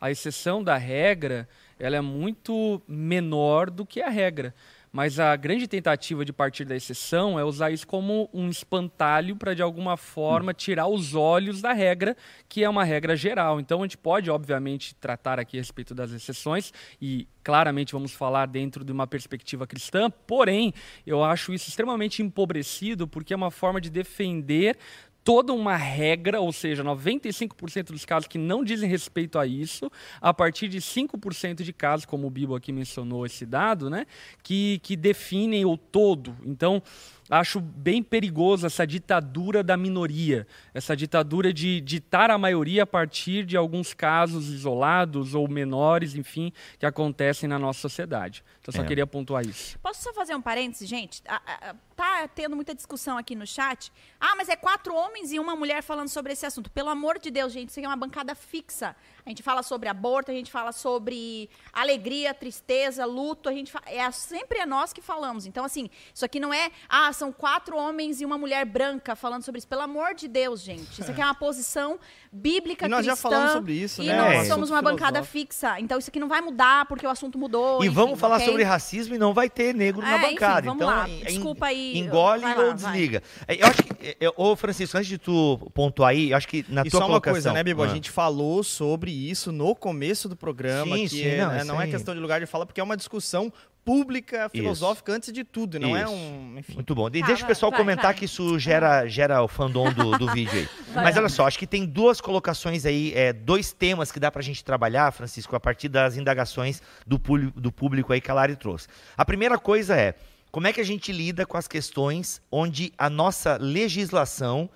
S4: A exceção da regra, ela é muito menor do que a regra. Mas a grande tentativa de partir da exceção é usar isso como um espantalho para, de alguma forma, tirar os olhos da regra, que é uma regra geral. Então, a gente pode, obviamente, tratar aqui a respeito das exceções e claramente vamos falar dentro de uma perspectiva cristã, porém, eu acho isso extremamente empobrecido porque é uma forma de defender toda uma regra, ou seja, 95% dos casos que não dizem respeito a isso, a partir de 5% de casos, como o Bibo aqui mencionou esse dado, né, que, que definem o todo. Então, acho bem perigoso essa ditadura da minoria, essa ditadura de ditar a maioria a partir de alguns casos isolados ou menores, enfim, que acontecem na nossa sociedade. Então, só é. queria pontuar isso.
S2: Posso só fazer um parêntese, gente? Tá tendo muita discussão aqui no chat. Ah, mas é quatro homens e uma mulher falando sobre esse assunto. Pelo amor de Deus, gente, isso aqui é uma bancada fixa. A gente fala sobre aborto, a gente fala sobre alegria, tristeza, luto, a gente fala, é sempre é nós que falamos. Então assim, isso aqui não é, ah, são quatro homens e uma mulher branca falando sobre isso. Pelo amor de Deus, gente. Isso aqui é uma posição bíblica
S1: e nós
S2: cristã,
S1: já falamos sobre isso,
S2: e
S1: né?
S2: nós é. somos uma bancada fixa. Então isso aqui não vai mudar porque o assunto mudou.
S3: E
S2: enfim,
S3: vamos falar
S2: okay?
S3: sobre racismo e não vai ter negro
S2: é,
S3: na bancada.
S2: Enfim, vamos
S3: então,
S2: lá. Desculpa aí.
S3: Engole
S2: lá,
S3: ou desliga. Vai. Eu acho que, ô Francisco, antes de tu pontuar aí, eu acho que na
S1: e
S3: tua
S1: só
S3: colocação...
S1: uma coisa, né, Bibo? Ah. A gente falou sobre isso no começo do programa,
S3: sim,
S1: que
S3: sim,
S1: é,
S3: não,
S1: né, não é questão de lugar de fala, porque é uma discussão pública, filosófica isso. antes de tudo, não é isso. é um. Enfim.
S3: Muito bom. E tá, deixa o pessoal vai, comentar vai. que isso gera, gera o fandom do, do vídeo aí. *laughs* Vai, Mas olha só, acho que tem duas colocações aí, é, dois temas que dá pra gente trabalhar, Francisco, a partir das indagações do, do público aí que a Lari trouxe. A primeira coisa é. Como é que a gente lida com as questões onde a nossa legislação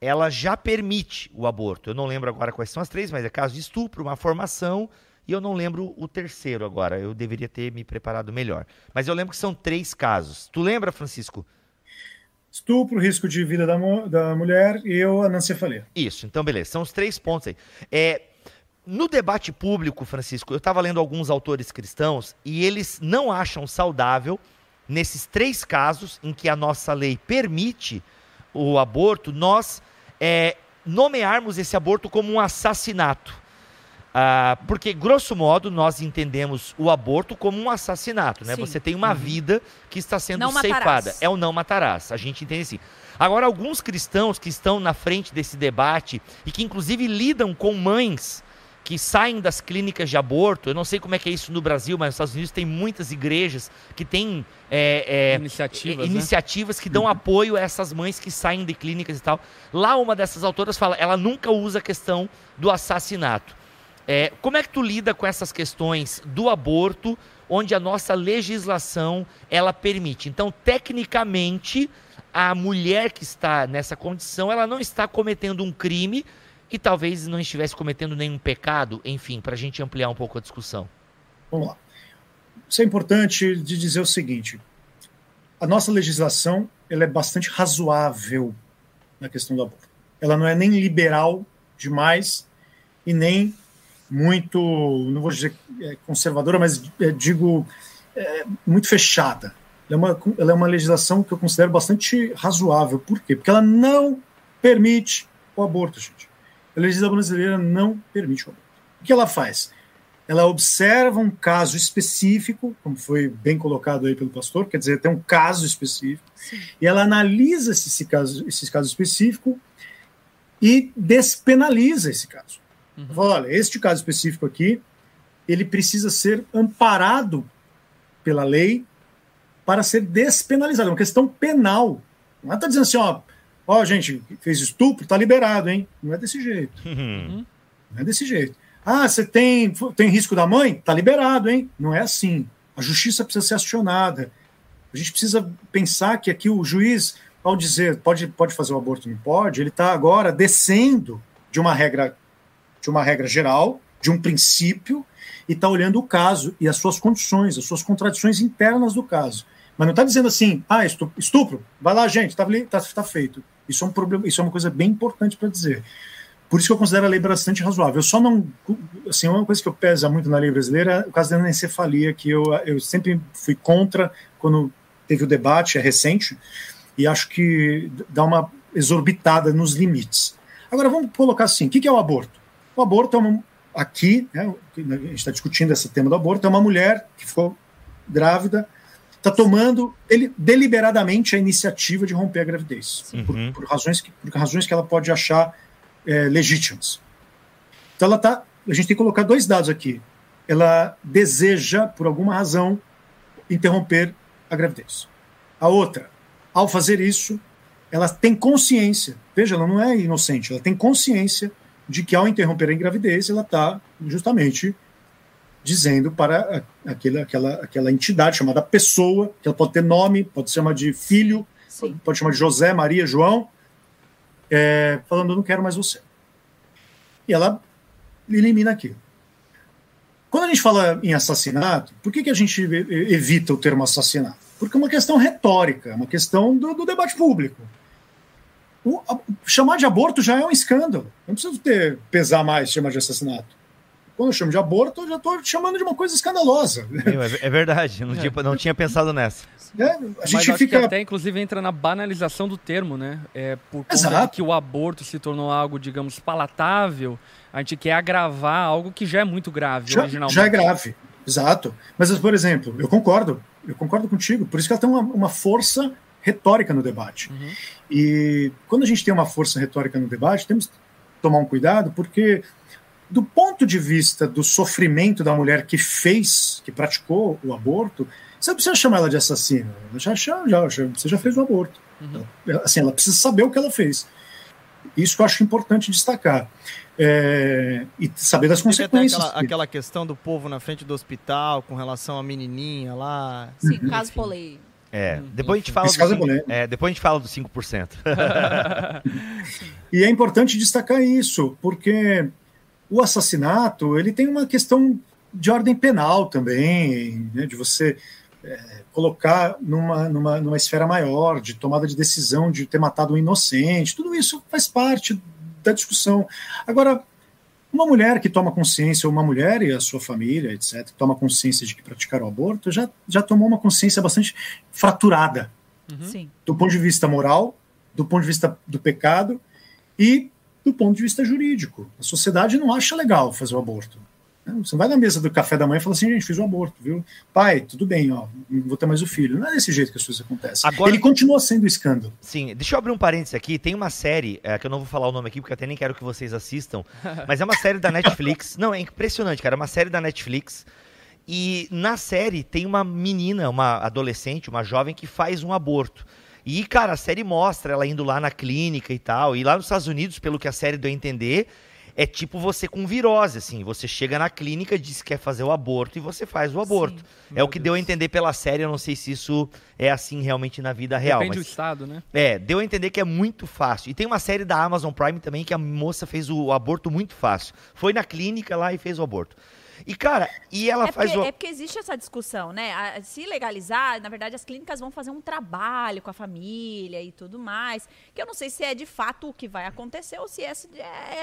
S3: ela já permite o aborto? Eu não lembro agora quais são as três, mas é caso de estupro, uma formação e eu não lembro o terceiro agora. Eu deveria ter me preparado melhor. Mas eu lembro que são três casos. Tu lembra, Francisco?
S5: Estupro, risco de vida da, da mulher e eu anencefalia.
S3: Isso, então beleza. São os três pontos aí. É, no debate público, Francisco, eu estava lendo alguns autores cristãos e eles não acham saudável, nesses três casos em que a nossa lei permite o aborto, nós é, nomearmos esse aborto como um assassinato. Ah, porque, grosso modo, nós entendemos o aborto como um assassinato, né?
S2: Sim.
S3: Você tem uma vida que está sendo
S2: Não
S3: ceifada.
S2: matarás.
S3: É o não matarás. A gente entende assim. Agora, alguns cristãos que estão na frente desse debate e que, inclusive, lidam com mães que saem das clínicas de aborto, eu não sei como é que é isso no Brasil, mas nos Estados Unidos tem muitas igrejas que têm é, é,
S4: Iniciativas,
S3: é,
S4: né?
S3: iniciativas que dão apoio a essas mães que saem de clínicas e tal. Lá uma dessas autoras fala, ela nunca usa a questão do assassinato. É, como é que tu lida com essas questões do aborto, onde a nossa legislação ela permite? Então, tecnicamente, a mulher que está nessa condição, ela não está cometendo um crime e talvez não estivesse cometendo nenhum pecado, enfim, para a gente ampliar um pouco a discussão.
S5: Vamos lá. Isso é importante de dizer o seguinte: a nossa legislação ela é bastante razoável na questão do aborto. Ela não é nem liberal demais e nem muito, não vou dizer é, conservadora, mas é, digo é, muito fechada. Ela é, uma, ela é uma legislação que eu considero bastante razoável. Por quê? Porque ela não permite o aborto, gente. A legislação brasileira não permite o aborto. O que ela faz? Ela observa um caso específico, como foi bem colocado aí pelo pastor, quer dizer, tem um caso específico, e ela analisa esse, esse, caso, esse caso específico e despenaliza esse caso. Uhum. Fala, olha, este caso específico aqui, ele precisa ser amparado pela lei para ser despenalizado, é uma questão penal. Não está dizendo assim, ó, ó, gente, fez estupro, tá liberado, hein? Não é desse jeito.
S3: Uhum.
S5: Não é desse jeito. Ah, você tem, tem risco da mãe? Tá liberado, hein? Não é assim. A justiça precisa ser acionada. A gente precisa pensar que aqui o juiz, ao dizer pode, pode fazer o aborto, não pode, ele está agora descendo de uma regra de uma regra geral, de um princípio, e está olhando o caso e as suas condições, as suas contradições internas do caso. Mas não está dizendo assim, ah, estupro, estupro, vai lá, gente, está tá, tá feito. Isso é um problema, isso é uma coisa bem importante para dizer. Por isso que eu considero a lei bastante razoável. Eu só não. Assim, uma coisa que eu pesa muito na lei brasileira é o caso da anencefalia, que eu, eu sempre fui contra quando teve o debate, é recente, e acho que dá uma exorbitada nos limites. Agora, vamos colocar assim: o que é o aborto? O aborto é uma. Aqui, né, a gente está discutindo esse tema do aborto, é uma mulher que ficou grávida, está tomando ele, deliberadamente a iniciativa de romper a gravidez,
S3: Uhum.
S5: por, por razões que, por razões que ela pode achar é, legítimas. Então ela tá, a gente tem que colocar dois dados aqui. Ela deseja, por alguma razão, interromper a gravidez. A outra, ao fazer isso, ela tem consciência. Veja, ela não é inocente. Ela tem consciência de que ao interromper a gravidez, ela está justamente dizendo para aquela, aquela, aquela entidade chamada pessoa, que ela pode ter nome, pode chamar de filho,
S2: Sim.
S5: pode chamar de José, Maria, João, é, falando, eu não quero mais você. E ela elimina aquilo. Quando a gente fala em assassinato, por que, que a gente evita o termo assassinato? Porque é uma questão retórica, é uma questão do, do debate público. O- a- chamar de aborto já é um escândalo. Não preciso ter, pesar mais chamar de assassinato. Quando eu chamo de aborto, eu já estou chamando de uma coisa escandalosa.
S3: Meu, é, é verdade, eu não, tinha, não tinha pensado nessa.
S5: né? A
S4: Mas
S5: gente
S4: acho
S5: fica.
S4: que até, inclusive, entra na banalização do termo, né? É, por conta que o aborto se tornou algo, digamos, palatável, a gente quer agravar algo que já é muito grave,
S5: já,
S4: originalmente.
S5: já é grave, exato. Mas, por exemplo, eu concordo, eu concordo contigo, por isso que ela tem uma, uma força retórica no debate.
S4: Uhum.
S5: E quando a gente tem uma força retórica no debate, temos que tomar um cuidado, porque do ponto de vista do sofrimento da mulher que fez, que praticou o aborto, você não precisa chamar ela de assassina. Já, já, já, você já fez o aborto. Ela- Assim, ela precisa saber o que ela fez. Isso que eu acho importante destacar. É, e saber das
S1: Teve
S5: consequências.
S1: aquela, aquela questão do povo na frente do hospital com relação à menininha lá.
S2: Sim, caso polêmico.
S3: É, depois a gente fala
S5: Esse caso é
S3: do,
S5: polêmico.
S3: é, depois a gente fala dos *laughs* 5%. *laughs*
S5: E é importante destacar isso, porque o assassinato ele tem uma questão de ordem penal também, né, de você é, colocar numa, numa, numa esfera maior, de tomada de decisão, de ter matado um inocente, tudo isso faz parte da discussão. Agora, Uma mulher que toma consciência, ou uma mulher e a sua família, etc., toma consciência de que praticar o aborto, já, já tomou uma consciência bastante fraturada.
S2: Sim.
S5: Do ponto de vista moral, do ponto de vista do pecado e do ponto de vista jurídico. A sociedade não acha legal fazer o aborto. Você não vai na mesa do café da manhã e fala assim, gente, fiz o aborto, viu? Pai, tudo bem, ó, não vou ter mais o filho. Não é desse jeito que as coisas acontecem.
S3: Agora-
S5: Ele continua sendo escândalo.
S3: Sim, deixa eu abrir um parênteses aqui. Tem uma série, é, que eu não vou falar o nome aqui, porque eu até nem quero que vocês assistam, *laughs* mas é uma série da Netflix. Não, é impressionante, cara. É uma série da Netflix. E na série tem uma menina, uma adolescente, uma jovem que faz um aborto. E, cara, a série mostra ela indo lá na clínica e tal. E lá nos Estados Unidos, pelo que a série deu a entender, é tipo você com virose, assim. Você chega na clínica, diz que quer fazer o aborto e você faz o aborto. É o que deu a entender pela série. Eu não sei se isso é assim realmente na vida real.
S4: Depende
S3: mas...
S4: do estado, né?
S3: É, deu a entender que é muito fácil. E tem uma série da Amazon Prime também que a moça fez o aborto muito fácil. Foi na clínica lá e fez o aborto. E, cara, e ela
S2: É
S3: faz
S2: porque,
S3: o.
S2: é porque existe essa discussão, né? A- se legalizar, na verdade, as clínicas vão fazer um trabalho com a família e tudo mais. Que eu não sei se é de fato o que vai acontecer ou se é,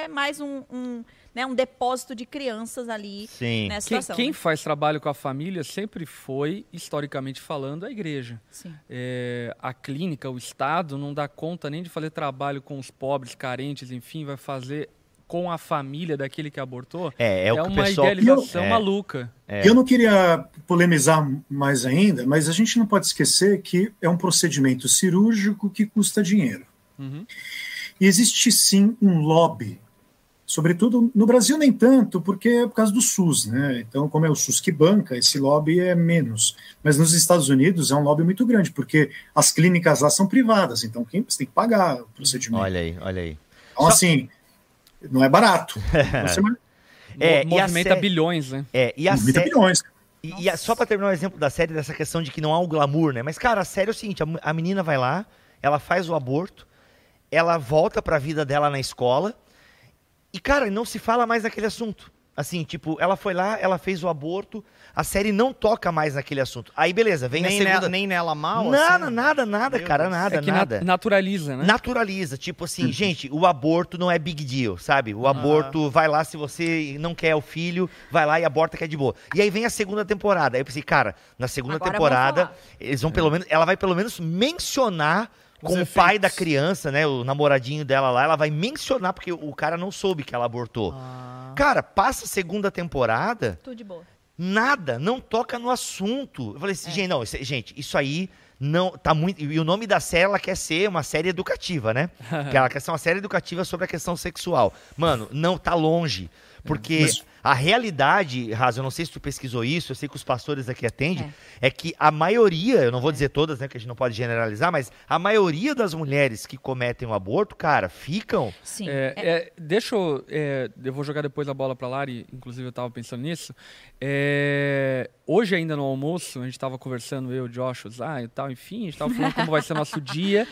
S2: é mais um, um, né, um depósito de crianças ali
S3: Sim.
S2: nessa
S4: Quem,
S2: situação.
S4: quem
S2: né?
S4: faz trabalho com a família sempre foi, historicamente falando, a igreja.
S2: Sim.
S4: É, a clínica, o Estado, não dá conta nem de fazer trabalho com os pobres, carentes, enfim, vai fazer com a família daquele que abortou.
S3: É, é o que o
S4: uma
S3: pessoal.
S4: idealização
S3: É.
S4: maluca.
S5: Eu não queria polemizar mais ainda, mas a gente não pode esquecer que é um procedimento cirúrgico que custa dinheiro.
S4: Uhum.
S5: E existe sim um lobby, sobretudo no Brasil nem tanto, porque é por causa do SUS, né? Então, como é o SUS que banca, esse lobby é menos. Mas nos Estados Unidos é um lobby muito grande, porque as clínicas lá são privadas, então quem você tem que pagar o procedimento.
S3: Olha aí, olha aí.
S5: Então, assim, não é barato. *laughs* Você
S3: É, e a
S4: movimenta
S3: série-
S4: bilhões, né?
S3: É, e a
S5: movimenta
S3: série.
S5: bilhões.
S3: E, e a- só pra terminar o exemplo da série, dessa questão de que não há um glamour, né? Mas, cara, a série é o seguinte: a, a menina vai lá, ela faz o aborto, ela volta pra vida dela na escola, e, cara, não se fala mais naquele assunto. Assim, tipo, ela foi lá, ela fez o aborto, a série não toca mais naquele assunto. Aí, beleza, vem
S1: nem,
S3: a segunda.
S1: nela, nem nela mal,
S3: nada,
S1: assim?
S3: nada, nada,
S1: Meu
S3: cara,
S1: Deus.
S3: nada,
S4: é que na-
S3: nada.
S4: naturaliza, né?
S3: Naturaliza, tipo assim, gente, o aborto não é big deal, sabe? O aborto, vai lá, se você não quer o filho, vai lá e aborta que é de boa. E aí vem a segunda temporada. Aí eu pensei, cara, na segunda
S2: Agora
S3: temporada, eles vão pelo menos, ela vai pelo menos mencionar
S1: Os
S3: com o pai da criança, né, o namoradinho dela lá, ela vai mencionar, porque o cara não soube que ela abortou.
S1: Ah.
S3: Cara, passa a segunda temporada,
S2: Tudo de boa.
S3: Nada, não toca no assunto. Eu falei assim, gente, não, isso- gente, isso aí não tá muito. E o nome da série ela quer ser uma série educativa, né? *laughs* que ela quer ser uma série educativa sobre a questão sexual. Mano, não tá longe. Porque
S5: Mas-
S3: a realidade, Raso, eu não sei se tu pesquisou isso, eu sei que os pastores aqui atendem, é. que a maioria, eu não vou dizer todas, né, que a gente não pode generalizar, mas a maioria das mulheres que cometem o aborto, cara, ficam.
S2: Sim.
S4: É, é, deixa eu. é, eu vou jogar depois a bola pra Lari, inclusive eu tava pensando nisso. É, hoje, ainda no almoço, a gente tava conversando, eu, Joshua, ah, e tal, enfim, a gente tava falando como vai ser nosso *laughs* dia.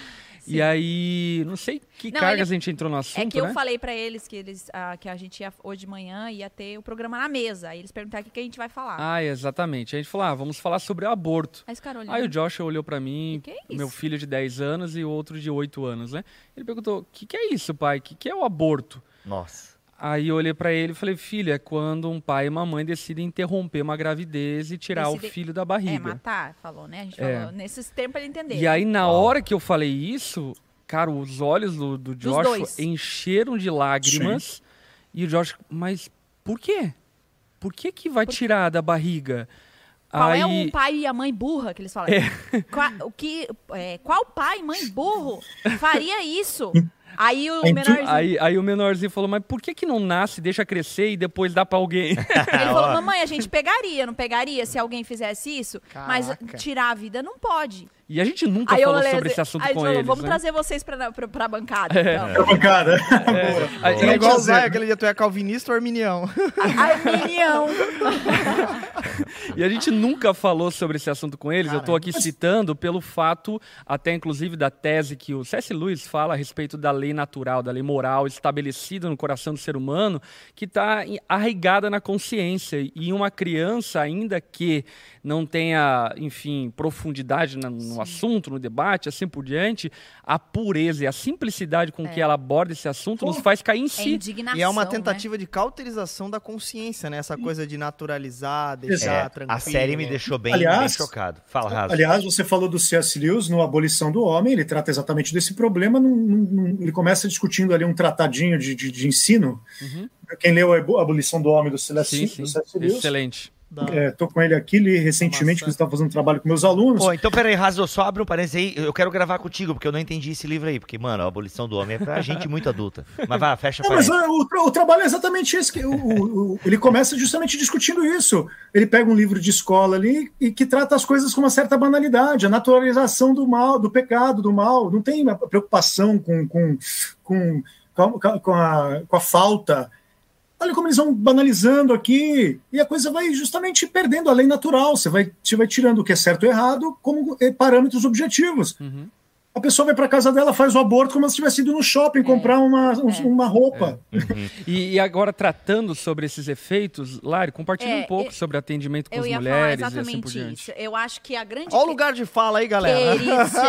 S4: E aí, não sei que
S2: Não,
S4: cargas
S2: ele-
S4: a gente entrou no assunto,
S2: É que eu
S4: né?
S2: falei pra eles que eles ah, que a gente ia hoje de manhã ia ter o programa na mesa. Aí eles perguntaram o que, que a gente vai falar.
S4: Ah, exatamente. A gente falou, ah, vamos falar sobre o aborto.
S2: Aí
S4: o Joshua olhou pra mim,
S2: Que que é
S4: meu filho de 10 anos e o outro de 8 anos, né? Ele perguntou: "O que, que é isso, pai? O que, que é o aborto?"
S3: Nossa.
S4: Aí eu olhei pra ele e falei: "Filho, é quando um pai e uma mãe decidem interromper uma gravidez e tirar
S2: Decide-
S4: o filho da
S2: É,
S4: barriga."
S2: matar, falou, né? A gente
S4: É.
S2: falou nesses pra ele entender.
S4: e aí na
S3: Uau.
S4: hora que eu falei isso, cara, os olhos do, do Joshua encheram de lágrimas. E o Joshua, mas por quê? Por que que vai tirar da barriga?
S2: Qual
S4: aí...
S2: é o pai e a mãe burra que eles falam? Qual, o que, é, qual pai e mãe burro *laughs* faria isso? Aí o menorzinho.
S4: Aí, aí o menorzinho falou, mas por que que não nasce, deixa crescer e depois dá pra alguém? *laughs* *laughs*
S2: Ele falou, mamãe, a gente pegaria, não pegaria se alguém fizesse isso? Mas
S1: Caraca.
S2: tirar a vida não pode.
S4: E a gente nunca
S2: Aí
S4: falou
S2: olhei
S4: sobre
S2: assim-
S4: esse assunto com
S2: falou,
S4: eles,
S2: Vamos
S4: né?
S2: trazer vocês pra, pra, pra bancada. Então.
S5: Bancada.
S4: A
S1: É
S4: gente-
S1: igual o Zé, aquele dia tu é calvinista ou arminião? *laughs*
S2: Arminião. *laughs*
S4: e a gente nunca falou sobre esse assunto com eles. Eu estou aqui citando pelo fato, até inclusive, da tese que o C.S. Lewis fala a respeito da lei natural, da lei moral estabelecida no coração do ser humano, que está arraigada na consciência. E uma criança, ainda que não tenha, enfim, profundidade no. Assunto, no debate, assim por diante, a pureza e a simplicidade com é. que ela aborda esse assunto Pô, nos faz cair em é si.
S1: e é uma tentativa né? de cauterização da consciência, né? Essa coisa de naturalizar, deixar é, tranquilo.
S3: A série me deixou bem, aliás, bem chocado. Fala, Raso.
S5: Aliás, você falou do C.S. Lewis no Abolição do Homem, ele trata exatamente desse problema. Num, num, ele começa discutindo ali um tratadinho de, de, de ensino. Uhum. Quem leu a Abolição do Homem do C.S. Lewis.
S4: Excelente.
S5: Estou é, com ele aqui, li recentemente, que estava fazendo trabalho com meus alunos.
S3: Pô, então peraí, Raso, só abre um parênteses aí. Eu quero gravar contigo, porque eu não entendi esse livro aí. Porque, mano, a abolição do homem é pra gente muito adulta. Mas vai, fecha
S5: a Mas o, o, trabalho é exatamente esse. Que, o, o, ele começa justamente discutindo isso. Ele pega um livro de escola ali e que trata as coisas com uma certa banalidade, a naturalização do mal, do pecado, do mal. Não tem uma preocupação com, com, com, com, a, com a falta Olha como eles vão banalizando aqui, e a coisa vai justamente perdendo a lei natural. Você vai, você vai tirando o que é certo e errado como eh, parâmetros objetivos. Uhum a pessoa vai para casa dela, faz o aborto como se tivesse ido no shopping é. comprar uma, um, é. uma roupa.
S4: É. Uhum. *laughs* e, e, agora, tratando sobre esses efeitos, Lari, compartilhe é, um pouco eu, sobre atendimento com as mulheres e assim por diante. Isso.
S2: Eu acho que a grande...
S1: Olha o lugar de fala aí, galera.
S2: Que isso,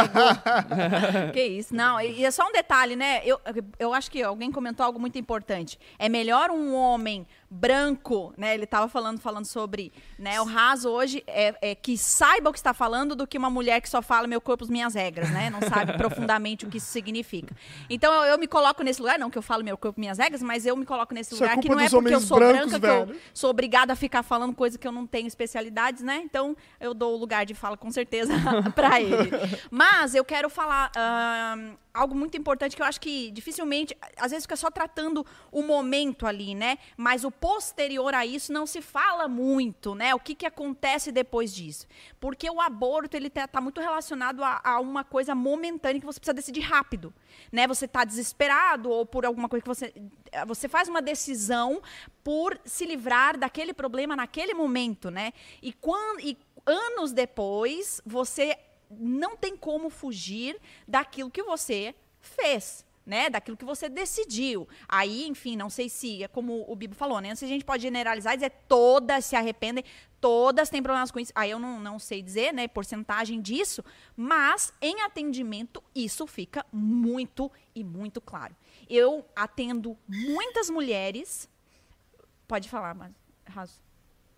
S2: *laughs* que isso. Não, e é só um detalhe, né? Eu, eu acho que alguém comentou algo muito importante. É melhor um homem branco, né? Ele estava falando, falando sobre, né? O raso hoje é, é, que saiba o que está falando do que uma mulher que só fala meu corpo, minhas regras, né? Não sabe *laughs* profundamente o que isso significa. Então eu, eu, me coloco nesse lugar, não que eu falo meu corpo, minhas regras, mas eu me coloco nesse é lugar que não é porque eu sou brancos, branca velho. que eu sou obrigada a ficar falando coisa que eu não tenho especialidades, né? Então eu dou o lugar de fala com certeza *laughs* para ele. Mas eu quero falar uh, algo muito importante que eu acho que dificilmente, às vezes fica só tratando o momento ali, né? Mas o posterior a isso não se fala muito, né? O que, que acontece depois disso? Porque o aborto ele está tá muito relacionado a, a, uma coisa momentânea que você precisa decidir rápido, né? Você está desesperado ou por alguma coisa que você você faz uma decisão por se livrar daquele problema naquele momento, né? E quando e anos depois você não tem como fugir daquilo que você fez. Né, daquilo que você decidiu. Aí, enfim, não sei se, é como o Bibo falou, né? Não sei se a gente pode generalizar e dizer todas se arrependem, todas têm problemas com isso. Aí eu não, não sei dizer, né, porcentagem disso, mas em atendimento isso fica muito e muito claro. Eu atendo muitas mulheres. Pode falar, mas. Raso.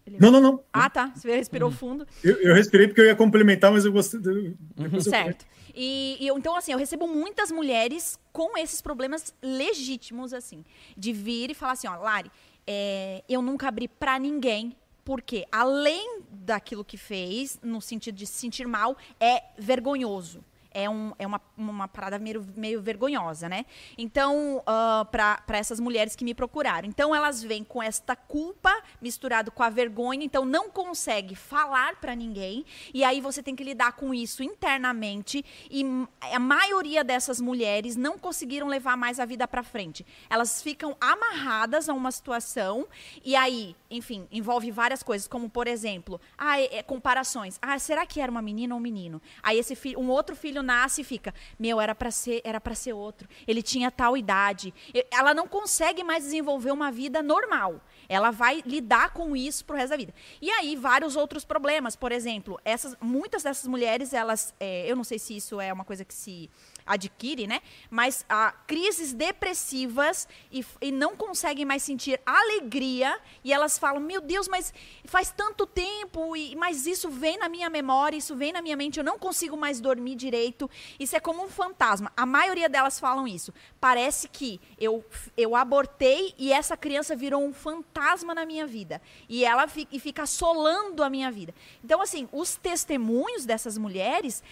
S5: Ele... Não, não, não.
S2: Ah, tá. Você respirou uhum. fundo.
S5: Eu, eu, respirei porque eu ia complementar, mas eu gostei. Do...
S2: Uhum. Certo. E, e, então, assim, eu recebo muitas mulheres com esses problemas legítimos, assim, de vir e falar assim: ó, Lari, é, eu nunca abri para ninguém. Porque, além daquilo que fez, no sentido de se sentir mal, é vergonhoso é, um, é uma, uma parada meio, meio vergonhosa, né? Então, uh, ah, para essas mulheres que me procuraram. Então, elas vêm com esta culpa misturado com a vergonha, então não consegue falar para ninguém. E aí você tem que lidar com isso internamente. E a maioria dessas mulheres não conseguiram levar mais a vida para frente. Elas ficam amarradas a uma situação e aí, enfim, envolve várias coisas, como por exemplo, ah, é, é, comparações. Ah, será que era uma menina ou um menino? Aí esse filho, um outro filho nasce e fica, meu, era para ser, era para ser outro. Ele tinha tal idade. Ela não consegue mais desenvolver uma vida normal. Ela vai lidar com isso pro resto da vida. E aí, vários outros problemas. Por exemplo, essas, muitas dessas mulheres, elas. É, eu não sei se isso é uma coisa que se adquire, né? Mas ah, crises depressivas e, e não conseguem mais sentir alegria e elas falam: Meu Deus, mas faz tanto tempo, e, mas isso vem na minha memória, isso vem na minha mente, eu não consigo mais dormir direito. Isso é como um fantasma. A maioria delas falam isso. Parece que eu, eu abortei e essa criança virou um fantasma na minha vida. E ela fica, e fica assolando a minha vida. Então, assim, os testemunhos dessas mulheres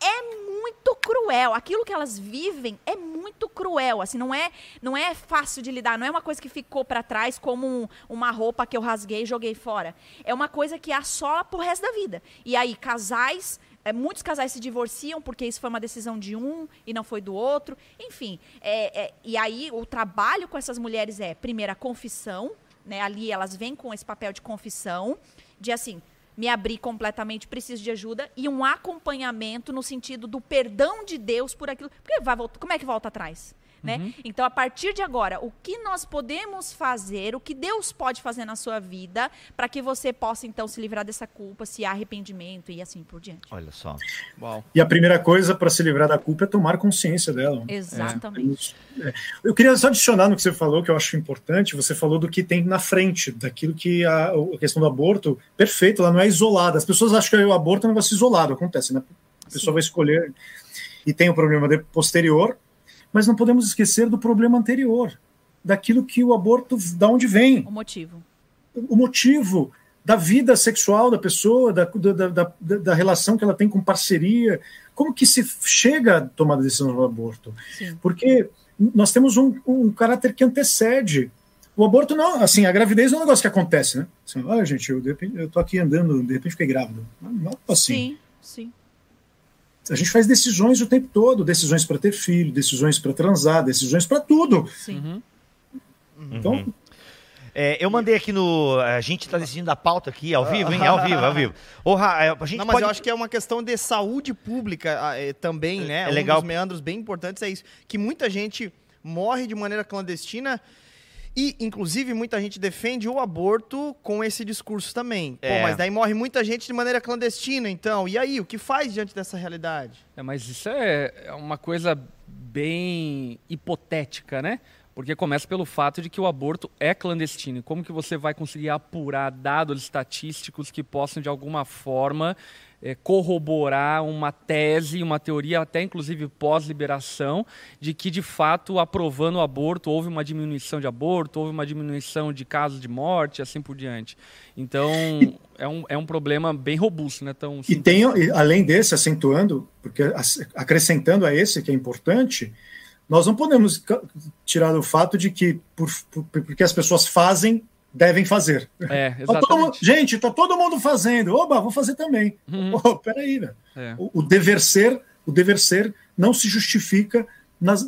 S2: é muito cruel. Aquilo que elas vivem é muito cruel. Assim, não é, não é fácil de lidar. Não é uma coisa que ficou para trás como uma roupa que eu rasguei e joguei fora. É uma coisa que assola pro resto da vida. E aí, casais é, muitos casais se divorciam porque isso foi uma decisão de um e não foi do outro. Enfim, é, é, e aí o trabalho com essas mulheres é, primeiro, a confissão. Né, ali elas vêm com esse papel de confissão de assim, me abrir completamente, preciso de ajuda e um acompanhamento no sentido do perdão de Deus por aquilo. Porque vai como é que volta atrás? Né? Uhum. Então, a partir de agora, o que nós podemos fazer, o que Deus pode fazer na sua vida, para que você possa, então, se livrar dessa culpa, se há arrependimento e assim por diante.
S3: Olha só.
S5: Uau. E a primeira coisa para se livrar da culpa é tomar consciência dela.
S2: Exatamente.
S5: É. Eu queria só adicionar no que você falou, que eu acho importante, você falou do que tem na frente, daquilo que a, a questão do aborto, perfeito, ela não é isolada. As pessoas acham que o aborto é um negócio isolado, acontece, né? A pessoa Sim. vai escolher e tem o problema posterior, mas não podemos esquecer do problema anterior, daquilo que o aborto, da onde vem.
S2: O motivo.
S5: O motivo da vida sexual da pessoa, da, da, da, da relação que ela tem com parceria. Como que se chega a tomar a decisão do aborto? Sim. Porque nós temos um, um caráter que antecede o aborto não, assim, a gravidez é um negócio que acontece, né? Assim, olha, gente, eu, eu tô aqui andando, de repente fiquei grávida. Não, é assim. Sim, sim a gente faz decisões o tempo todo, decisões para ter filho, decisões para transar, decisões para tudo. Sim. Uhum.
S3: Então, uhum. É, eu mandei aqui no. A gente está decidindo a pauta aqui, ao vivo, hein? Ao vivo, ao vivo.
S1: Orra, é, a gente Não, mas pode... eu acho que é uma questão de saúde pública é, também, né? É,
S3: é legal.
S1: Um dos meandros bem importantes é isso. Que muita gente morre de maneira clandestina e, inclusive, muita gente defende o aborto com esse discurso também. É. Pô, mas daí morre muita gente de maneira clandestina, então. E aí, o que faz diante dessa realidade?
S4: É, mas isso é, é uma coisa bem hipotética, né? Porque começa pelo fato de que o aborto é clandestino. Como que você vai conseguir apurar dados estatísticos que possam, de alguma forma, é, corroborar uma tese, uma teoria, até inclusive pós-liberação, de que de fato, aprovando o aborto, houve uma diminuição de aborto, houve uma diminuição de casos de morte, assim por diante. Então, é um, é um problema bem robusto, né? Tão
S5: e tem, além desse, acentuando, porque acrescentando a esse que é importante, nós não podemos tirar o fato de que, por, por, porque as pessoas fazem, devem fazer.
S4: É. Tá
S5: mundo, gente, está todo mundo fazendo. Oba, vou fazer também. Uhum. Oh, peraí, né? É. O, o, dever ser, o dever ser não se justifica nas,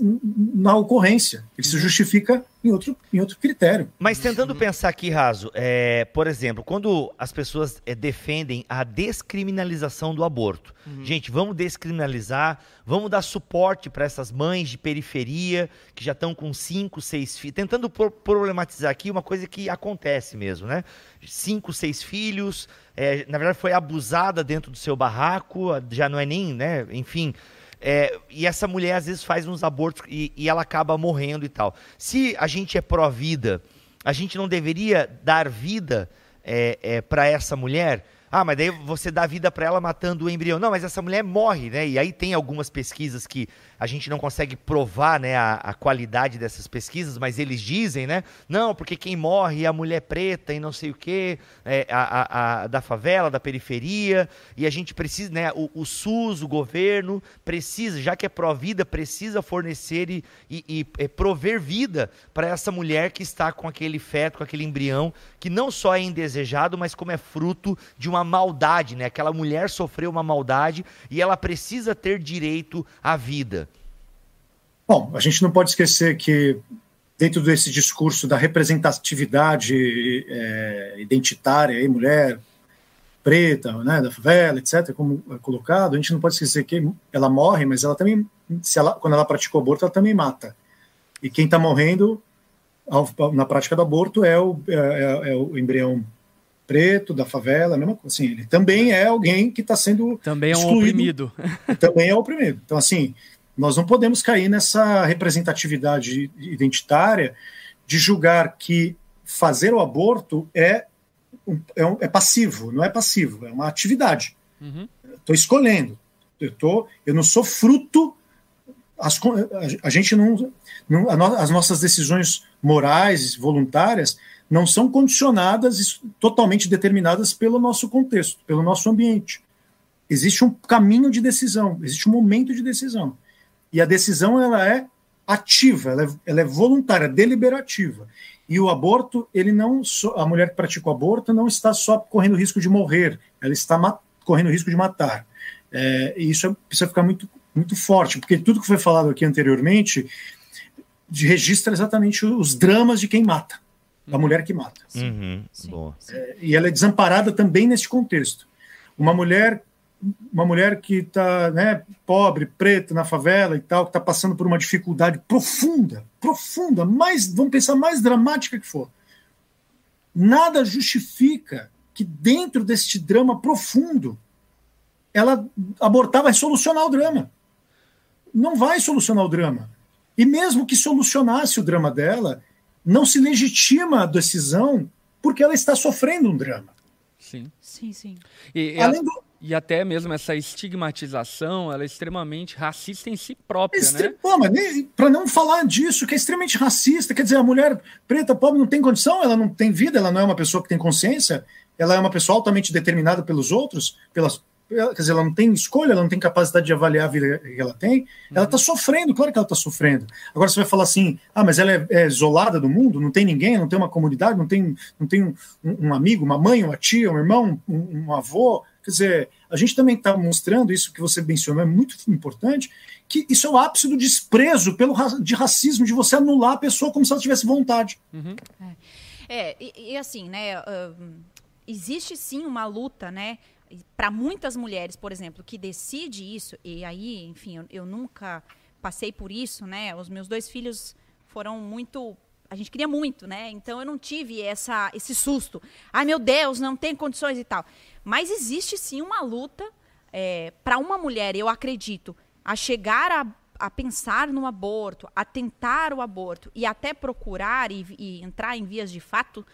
S5: na ocorrência. Ele se uhum. justifica em outro, em outro critério.
S3: Mas tentando pensar aqui, Raso, é, por exemplo, quando as pessoas é, defendem a descriminalização do aborto, uhum. gente, vamos descriminalizar, vamos dar suporte para essas mães de periferia que já estão com cinco, seis filhos, tentando pro problematizar aqui uma coisa que acontece mesmo, né? Cinco, seis filhos, é, na verdade foi abusada dentro do seu barraco, já não é nem, né? Enfim. É, e essa mulher às vezes faz uns abortos e, e ela acaba morrendo e tal. Se a gente é pró-vida, a gente não deveria dar vida é, é, para essa mulher? Ah, mas daí você dá vida para ela matando o embrião. Não, mas essa mulher morre, né? E aí tem algumas pesquisas que a gente não consegue provar né, a, a, qualidade dessas pesquisas, mas eles dizem, né? Não, porque quem morre é a mulher preta e não sei o quê, é, a, a, a, da favela, da periferia, e a gente precisa, né? O, o SUS, o governo, precisa, já que é pró-vida, precisa fornecer e, e, e é, prover vida para essa mulher que está com aquele feto, com aquele embrião, que não só é indesejado, mas como é fruto de uma maldade, né? Aquela mulher sofreu uma maldade e ela precisa ter direito à vida.
S5: Bom, a gente não pode esquecer que dentro desse discurso da representatividade é, identitária, aí, mulher preta, né, da favela, etc., como é colocado, a gente não pode esquecer que ela morre, mas ela também, se ela, quando ela pratica o aborto, ela também mata. E quem está morrendo ao, na prática do aborto é o, é, é, é o embrião preto da favela, mesma coisa. Assim, ele também é alguém que está sendo
S4: também é um oprimido.
S5: Também é oprimido. Então, assim, nós não podemos cair nessa representatividade identitária de julgar que fazer o aborto é, é, um, é passivo, não é passivo, é uma atividade. Estou uhum. escolhendo. Eu, tô, eu não sou fruto. As, a, a gente não, não. As nossas decisões morais, voluntárias, não são condicionadas, totalmente determinadas pelo nosso contexto, pelo nosso ambiente. Existe um caminho de decisão, existe um momento de decisão. E a decisão ela é ativa, ela é, ela é voluntária, deliberativa. E o aborto, ele não a mulher que pratica o aborto não está só correndo risco de morrer, ela está correndo risco de matar. É, e isso é, precisa ficar muito, muito forte, porque tudo que foi falado aqui anteriormente de registra exatamente os dramas de quem mata. a mulher que mata.
S3: Uhum,
S2: sim.
S5: E ela é desamparada também nesse contexto. Uma mulher uma mulher que está né, pobre, preta, na favela e tal, que está passando por uma dificuldade profunda, profunda, mais, vamos pensar, mais dramática que for. Nada justifica que dentro deste drama profundo ela abortar vai solucionar o drama. Não vai solucionar o drama. E mesmo que solucionasse o drama dela, não se legitima a decisão porque ela está sofrendo um drama.
S4: Sim.
S2: Sim, sim.
S4: E, e,
S5: Além do,
S4: e até mesmo essa estigmatização, ela é extremamente racista em si própria,
S5: Extre...
S4: né?
S5: Pô, mas para não falar disso, que é extremamente racista, quer dizer, a mulher preta, pobre, não tem condição, ela não tem vida, ela não é uma pessoa que tem consciência, ela é uma pessoa altamente determinada pelos outros, pelas, quer dizer, ela não tem escolha, ela não tem capacidade de avaliar a vida que ela tem, ela está sofrendo, claro que ela está sofrendo. Agora você vai falar assim, ah, mas ela é, é, isolada do mundo, não tem ninguém, não tem uma comunidade, não tem, não tem um, um amigo, uma mãe, uma tia, um irmão, um, um avô, quer dizer, a gente também está mostrando isso que você mencionou, é muito importante, que isso é o ápice do desprezo pelo de racismo, de você anular a pessoa como se ela tivesse vontade.
S4: Uhum.
S2: É, e, e, assim, né, uh, existe sim uma luta, né, para muitas mulheres, por exemplo, que decide isso, e aí, enfim, eu, eu, nunca passei por isso, né, os meus dois filhos foram muito... A gente queria muito, né? Então eu não tive essa, esse susto. Ai, meu Deus, não tem condições e tal. Mas existe sim uma luta é, para uma mulher, eu acredito, a chegar a, a, pensar no aborto, a tentar o aborto e até procurar e, e entrar em vias de fato.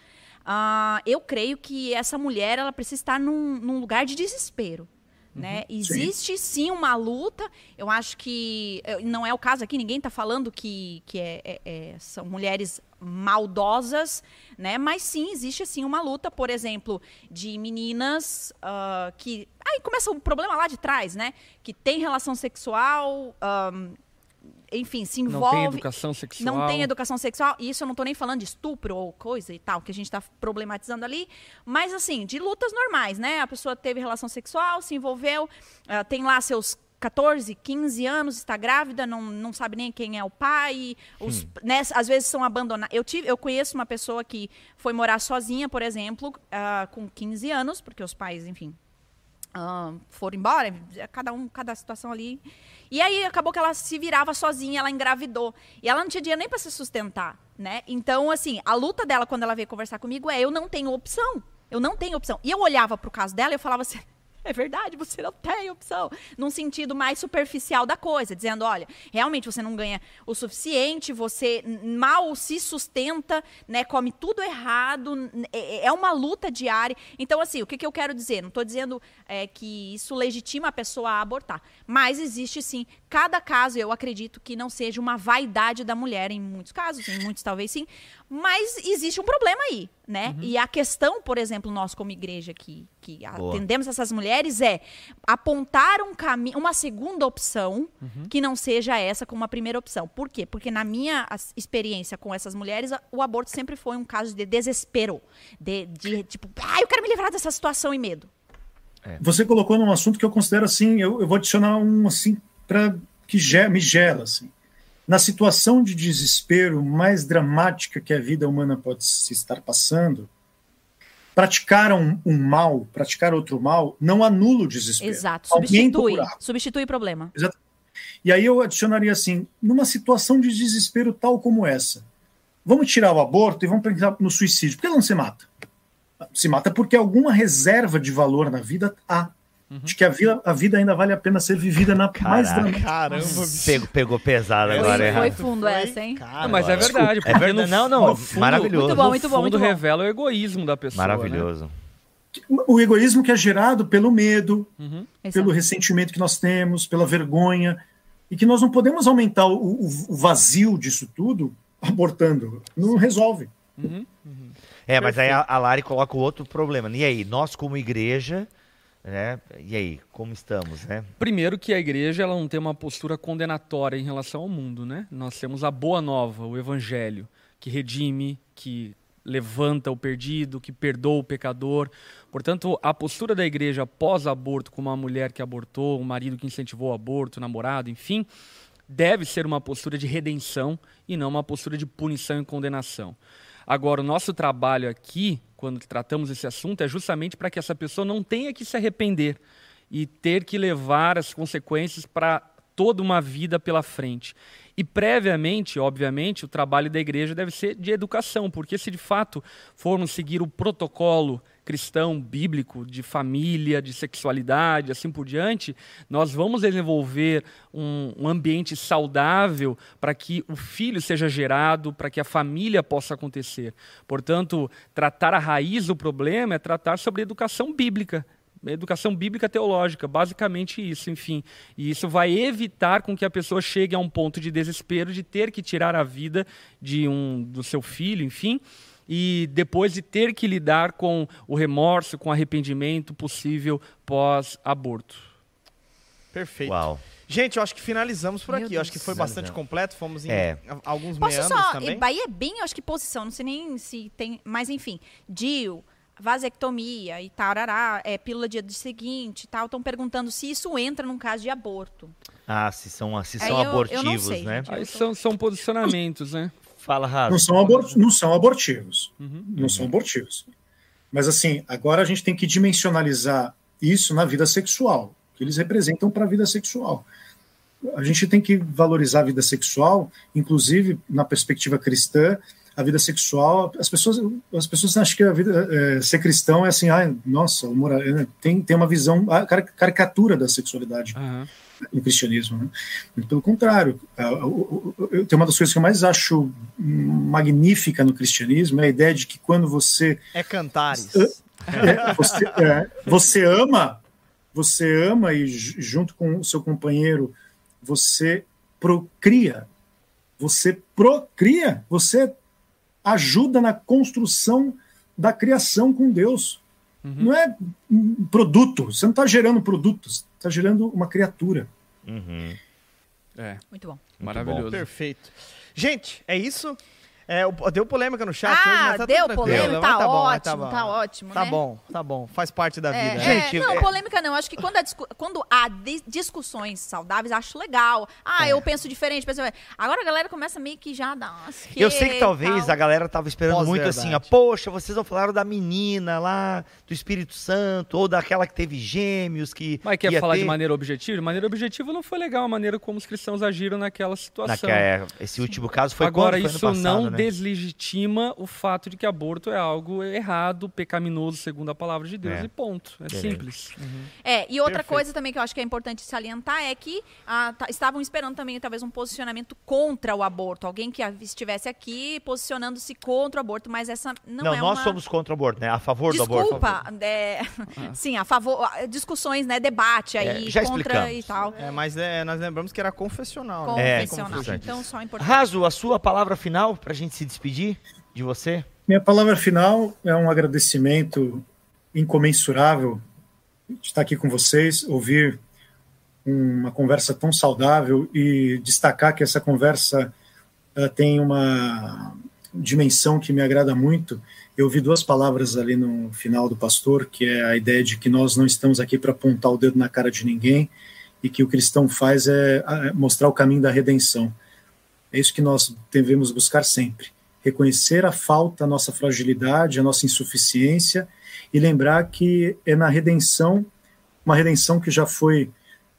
S2: Uh, eu creio que essa mulher ela precisa estar num, num lugar de desespero. Né?
S5: Uhum,
S2: Existe sim. sim. uma luta. Eu acho que não é o caso aqui, ninguém está falando que, que é, é, é, são mulheres maldosas, né? Mas sim, existe assim uma luta, por exemplo, de meninas uh, que. Aí começa o um problema lá de trás, né? Que tem relação sexual. Um, enfim, se envolve.
S4: Não tem educação sexual.
S2: Não tem educação sexual. E isso eu não estou nem falando de estupro ou coisa e tal, que a gente está problematizando ali. Mas, assim, de lutas normais, né? A pessoa teve relação sexual, se envolveu, uh, tem lá seus 14, 15 anos, está grávida, não, não sabe nem quem é o pai, os, hum. né, às vezes são abandonados. Eu, tive, eu conheço uma pessoa que foi morar sozinha, por exemplo, uh, com 15 anos, porque os pais, enfim, uh, foram embora, cada um, cada situação ali. E aí acabou que ela se virava sozinha, ela engravidou. E ela não tinha dinheiro nem para se sustentar, né? Então, assim, a luta dela quando ela veio conversar comigo é: eu não tenho opção. Eu não tenho opção. E eu olhava para o caso dela e eu falava assim: é verdade, você não tem opção. Num sentido mais superficial da coisa, dizendo: olha, realmente você não ganha o suficiente, você mal se sustenta, né, come tudo errado, é, é uma luta diária. Então, assim, o que, que eu quero dizer? Não estou dizendo é, que isso legitima a pessoa a abortar, mas existe sim, cada caso, eu acredito que não seja uma vaidade da mulher, em muitos casos, em muitos talvez sim, mas existe um problema aí, né? Uhum. E a questão, por exemplo, nós como igreja que, que atendemos essas mulheres é apontar um caminho, uma segunda opção uhum. que não seja essa como a primeira opção. Por quê? Porque na minha experiência com essas mulheres, o aborto sempre foi um caso de desespero, de, de tipo, ah, eu quero me livrar dessa situação e medo.
S5: É. Você colocou num assunto que eu considero assim, eu, eu vou adicionar um assim para que me gela assim na situação de desespero mais dramática que a vida humana pode se estar passando, praticar um, um mal, praticar outro mal, não anula o desespero.
S2: Exato, substitui, substitui o problema.
S5: Exato. E aí eu adicionaria assim, numa situação de desespero tal como essa, vamos tirar o aborto e vamos pensar no suicídio. Por que não se mata? Se mata porque alguma reserva de valor na vida há. Uhum. De que a vida, a vida ainda vale a pena ser vivida na Caraca, mais dramática.
S3: Caramba, pegou, pegou pesado agora,
S2: Foi, foi fundo essa, hein?
S4: Não, mas é verdade.
S3: É verdade. Não, não, fundo, maravilhoso.
S2: Muito bom, muito bom.
S4: Muito
S2: bom.
S4: revela o egoísmo da pessoa.
S3: Maravilhoso.
S4: Né?
S5: O egoísmo que é gerado pelo medo, uhum. pelo ressentimento que nós temos, pela vergonha, e que nós não podemos aumentar o, o, o vazio disso tudo abortando. Não resolve.
S3: Uhum. É, mas aí a, a Lari coloca o outro problema. E aí, nós como igreja né? E aí, como estamos, né?
S4: Primeiro que a igreja ela não tem uma postura condenatória em relação ao mundo, né? Nós temos a boa nova, o evangelho, que redime, que levanta o perdido, que perdoa o pecador. Portanto, a postura da igreja pós-aborto, como uma mulher que abortou, um marido que incentivou o aborto, namorado, enfim, deve ser uma postura de redenção e não uma postura de punição e condenação. Agora, o nosso trabalho aqui, quando tratamos esse assunto, é justamente para que essa pessoa não tenha que se arrepender e ter que levar as consequências para toda uma vida pela frente. E previamente, obviamente, o trabalho da igreja deve ser de educação, porque se de fato formos seguir o protocolo cristão, bíblico, de família, de sexualidade, assim por diante, nós vamos desenvolver um, um ambiente saudável para que o filho seja gerado, para que a família possa acontecer. Portanto, tratar a raiz do problema é tratar sobre educação bíblica educação bíblica teológica, basicamente isso, enfim. E isso vai evitar com que a pessoa chegue a um ponto de desespero de ter que tirar a vida de um do seu filho, enfim, e depois de ter que lidar com o remorso, com o arrependimento possível pós-aborto.
S1: Perfeito.
S3: Uau.
S1: Gente, eu acho que finalizamos por
S2: Meu
S1: aqui. Eu acho que foi bastante completo. Fomos em
S3: É.
S1: alguns
S2: Posso
S1: meandros
S2: só.
S1: também.
S2: E Bahia é bem, eu acho que posição, não sei nem se tem. Mas enfim, DIL, vasectomia e tarará, é, pílula dia seguinte e tal, estão perguntando se isso entra num caso de aborto.
S3: Ah, se são, se são
S2: eu- eu
S3: abortivos,
S2: sei,
S3: né?
S2: gente.
S4: Aí são, são posicionamentos, né?
S3: Fala,
S5: Não
S3: Raso.
S5: são, abor- não são abortivos.
S4: Uhum.
S5: Não são abortivos. Mas assim, agora a gente tem que dimensionalizar isso na vida sexual, que eles representam para a vida sexual. A gente tem que valorizar a vida sexual, inclusive na perspectiva cristã, a vida sexual. As pessoas, as pessoas acham que a vida é, ser cristão é assim, ah, nossa, é, tem, tem uma visão, a cari- caricatura da sexualidade
S4: Aham.
S5: No cristianismo. Né? Muito pelo contrário, tem uma das coisas que eu mais acho magnífica no cristianismo é a ideia de que quando você
S1: É cantares.
S5: é, você, é, você ama, você ama e ju- junto com o seu companheiro você procria, você procria, você ajuda na construção da criação com Deus. Não é um produto, você não está gerando produtos, você está gerando uma criatura.
S3: Uhum.
S4: É,
S2: Muito bom.
S4: maravilhoso.
S1: Perfeito. Gente, é isso. É, deu polêmica no chat
S2: ah,
S1: hoje, mas tá
S2: deu polêmica, tá,
S1: bom, mas
S2: ótimo,
S1: bom.
S2: tá ótimo,
S1: Tá
S2: né?
S1: bom, tá bom. Faz parte da
S2: É,
S1: vida.
S2: é,
S3: Gente,
S2: não,
S3: é-
S2: polêmica não. Acho que quando, a discu- quando há di- discussões saudáveis, acho legal. Ah,
S1: É.
S2: eu penso diferente. penso... Agora a galera começa meio que já a dar umas
S3: Eu sei que talvez
S2: tal.
S3: a galera tava esperando muito
S1: Pós-verdade.
S3: assim, ó, poxa, vocês não falaram da menina lá, do Espírito Santo, ou daquela que teve gêmeos, que
S4: Mas quer falar
S3: ter...
S4: de maneira objetiva? De maneira objetiva não foi legal a maneira como os cristãos agiram naquela situação.
S3: Naquela- é, esse último caso foi
S4: Agora,
S3: quando? Foi ano
S4: isso
S3: passado,
S4: não
S3: né?
S4: Deslegitima o fato de que aborto é algo errado, pecaminoso, segundo a palavra de Deus,
S3: É.
S4: e ponto. É
S3: Beleza.
S4: simples.
S2: É, e outra
S1: Perfeito.
S2: coisa também que eu acho que é importante salientar é que ah, tá- estavam esperando também talvez um posicionamento contra o aborto. Alguém que a- estivesse aqui posicionando-se contra o aborto, mas essa não,
S3: Não,
S2: é
S3: nós
S2: uma...
S3: somos contra o aborto, né? A favor do aborto.
S2: Desculpa, é, *laughs* sim, a favor, ah, discussões, né, debate aí
S3: É, já
S2: contra
S3: explicamos.
S2: e tal.
S1: É, mas é, nós lembramos que era confessional, né?
S3: É,
S2: Confessional. então, só importante.
S3: Raso, a sua palavra final pra gente se despedir de você?
S5: Minha palavra final é um agradecimento incomensurável de estar aqui com vocês, ouvir uma conversa tão saudável e destacar que essa conversa eh, tem uma dimensão que me agrada muito. Eu ouvi duas palavras ali no final do pastor, que é a ideia de que nós não estamos aqui para apontar o dedo na cara de ninguém e que o cristão faz é mostrar o caminho da redenção. É isso que nós devemos buscar sempre reconhecer a falta, a nossa fragilidade, a nossa insuficiência e lembrar que é na redenção, uma redenção que já foi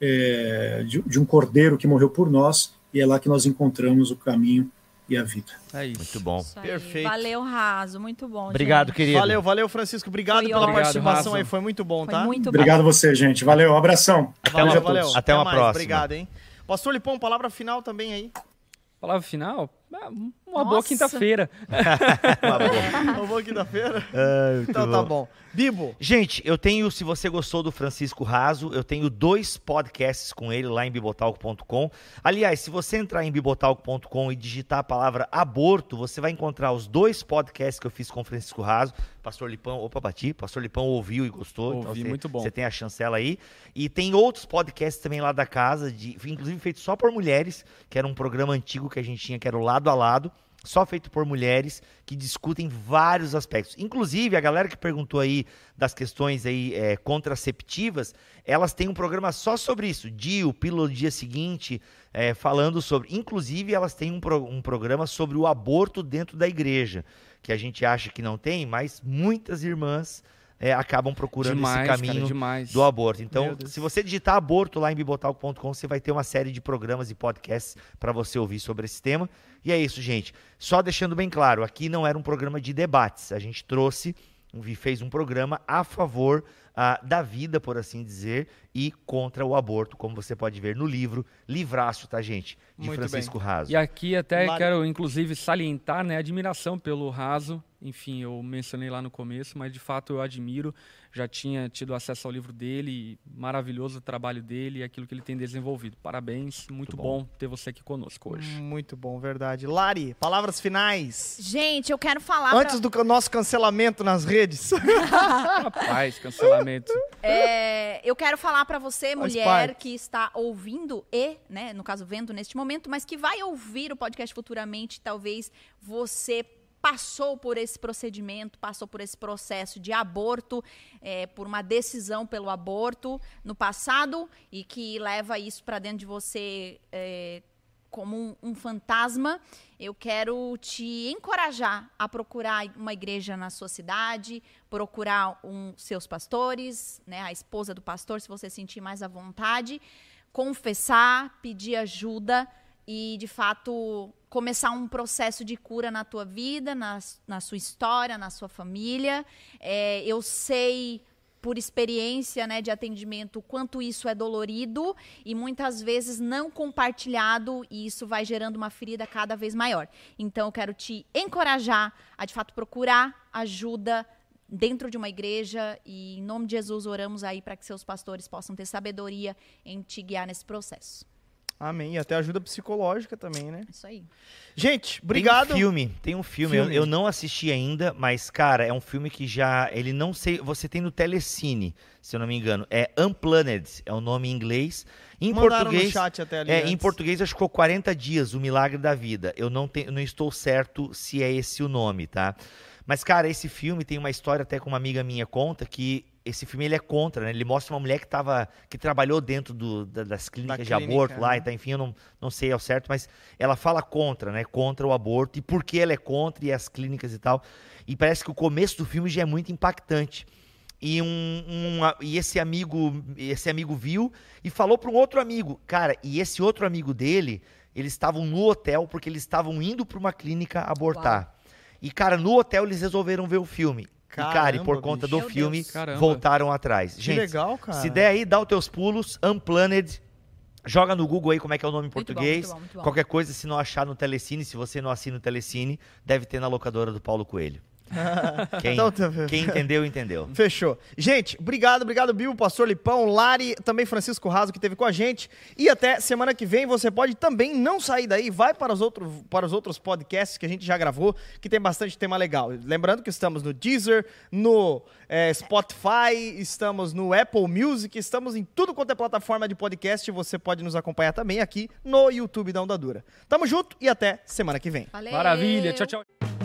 S5: é, de, de um cordeiro que morreu por nós e é lá que nós encontramos o caminho e a vida.
S4: É isso.
S3: Muito bom.
S2: Isso.
S1: Perfeito.
S2: Valeu, Raso. Muito bom.
S3: Obrigado,
S2: gente.
S3: querido.
S1: Valeu, valeu, Francisco. Obrigado
S2: Foi
S1: pela participação aí. Foi muito bom,
S2: Foi
S1: tá?
S2: muito
S5: Obrigado a você, gente. Valeu, um abração.
S1: Valeu,
S5: Beijo a
S1: valeu.
S5: todos.
S3: Até uma
S1: mais.
S3: próxima.
S1: Obrigado, hein? Pastor Lipão, palavra final também aí.
S4: Palavra final? Ah, Uma
S2: Nossa. *laughs*
S4: boa quinta-feira.
S1: Eu vou quinta-feira.
S3: Ah, muito
S1: Então tá bom. Bibo,
S3: Gente, eu tenho, se você gostou do Francisco Raso, eu tenho dois podcasts com ele lá em bibotalk.com. Aliás, se você entrar em bibotalk.com e digitar a palavra aborto, você vai encontrar os dois podcasts que eu fiz com o Francisco Raso. Pastor Lipão, opa, bati. Pastor Lipão ouviu e gostou. então
S4: Ouvi,
S3: você,
S4: muito bom.
S3: Você tem a chancela aí. E tem outros podcasts também lá da casa, de, inclusive feito só por mulheres, que era um programa antigo que a gente tinha, que era o Lado a Lado. Só feito por mulheres que discutem vários aspectos. Inclusive, a galera que perguntou aí das questões aí é, contraceptivas, elas têm um programa só sobre isso. Dia, o pílula do dia seguinte, é, falando sobre. Inclusive, elas têm um, pro, um programa sobre o aborto dentro da igreja, que a gente acha que não tem, mas muitas irmãs é, acabam procurando
S4: Demais,
S3: esse
S4: cara,
S3: caminho
S4: demais.
S3: do aborto. Então, se você digitar aborto lá em bibotalk.com, você vai ter uma série de programas e podcasts para você ouvir sobre esse tema. E é isso, gente. Só deixando bem claro, aqui não era um programa de debates. A gente trouxe e fez um programa a favor ah, da vida, por assim dizer, e contra o aborto, como você pode ver no livro Livraço, tá, gente? De
S1: Muito
S3: Francisco Raso.
S4: E aqui até quero, inclusive, salientar né, a admiração pelo Raso. Enfim, eu mencionei lá no começo, mas de fato eu admiro. Já tinha tido acesso ao livro dele, e maravilhoso o trabalho dele e aquilo que ele tem desenvolvido. Parabéns, muito,
S3: bom.
S4: bom. ter você aqui conosco hoje.
S1: Muito bom, verdade. Lari, palavras finais.
S2: Gente, eu quero falar pra-
S1: Antes do ca- nosso cancelamento nas redes. *laughs*
S4: Rapaz, cancelamento.
S2: É, eu quero falar pra você,
S1: Faz
S2: mulher
S1: parte.
S2: que está ouvindo e, né, no caso vendo neste momento, mas que vai ouvir o podcast futuramente, talvez você passou por esse procedimento, passou por esse processo de aborto, é, por uma decisão pelo aborto no passado e que leva isso pra dentro de você é, como um, um fantasma, eu quero te encorajar a procurar uma igreja na sua cidade, procurar um, seus pastores, né, a esposa do pastor, se você sentir mais à vontade, confessar, pedir ajuda e, de fato, começar um processo de cura na tua vida, na, na sua história, na sua família. É, eu sei por experiência né, de atendimento, quanto isso é dolorido e muitas vezes não compartilhado, e isso vai gerando uma ferida cada vez maior. Então, eu quero te encorajar a, de fato, procurar ajuda dentro de uma igreja e, em nome de Jesus, oramos aí para que seus pastores possam ter sabedoria em te guiar nesse processo.
S1: Amém. E até ajuda psicológica também, né?
S2: Isso aí.
S1: Gente, obrigado.
S3: Tem um filme, tem um filme,
S1: Filme.
S3: Eu, eu não assisti ainda, mas, cara, é um filme que já. Ele não sei. Você tem no Telecine, se eu não me engano. É Unplanned, é o nome em inglês. Em
S1: Mandaram
S3: português.
S1: no chat até ali.
S3: É,
S1: antes.
S3: em português acho que ficou 40 dias, o milagre da vida. Eu não, tenho, não estou certo se é esse o nome, tá? Mas, cara, esse filme tem uma história até que uma amiga minha conta que esse filme ele é contra, né? Ele mostra uma mulher que tava, que trabalhou dentro do- da- das clínicas de
S1: clínica,
S3: aborto lá
S1: né?
S3: e tá, enfim, eu não, não sei ao certo, mas ela fala contra, né? Contra o aborto e por que ela é contra e as clínicas e tal. E parece que o começo do filme já é muito impactante. E, um, um- e esse amigo esse amigo viu e falou para um outro amigo. Cara, e esse outro amigo dele, eles estavam no hotel porque eles estavam indo para uma clínica abortar. E, cara, no hotel eles resolveram ver o filme. E, cara, e por
S1: Caramba,
S3: conta
S1: bicho.
S3: do
S2: Meu
S3: filme,
S2: Deus.
S4: Caramba.
S3: voltaram atrás.
S1: Que
S3: Gente,
S1: legal, cara.
S3: se der aí, dá os teus pulos, Unplanned. Joga no Google aí como é que é o nome em
S2: Muito bom,
S3: português.
S2: muito bom, muito bom.
S3: Qualquer coisa, se não achar no Telecine, se você não assina o Telecine, deve ter na locadora do Paulo Coelho. *laughs* Quem,
S1: Então, tá-
S3: quem entendeu, entendeu.
S1: Fechou. Gente, obrigado, obrigado, Bill, Pastor Lipão, Lari, também Francisco Raso, que esteve com a gente. E até semana que vem você pode também não sair daí, vai para os, outros para os outros podcasts que a gente já gravou, que tem bastante tema legal. Lembrando que estamos no Deezer, no eh, Spotify, estamos no Apple Music, estamos em tudo quanto é plataforma de podcast. Você pode nos acompanhar também aqui no YouTube da Onda Dura. Tamo junto e até semana que vem.
S2: Valeu!
S4: Maravilha, tchau, tchau.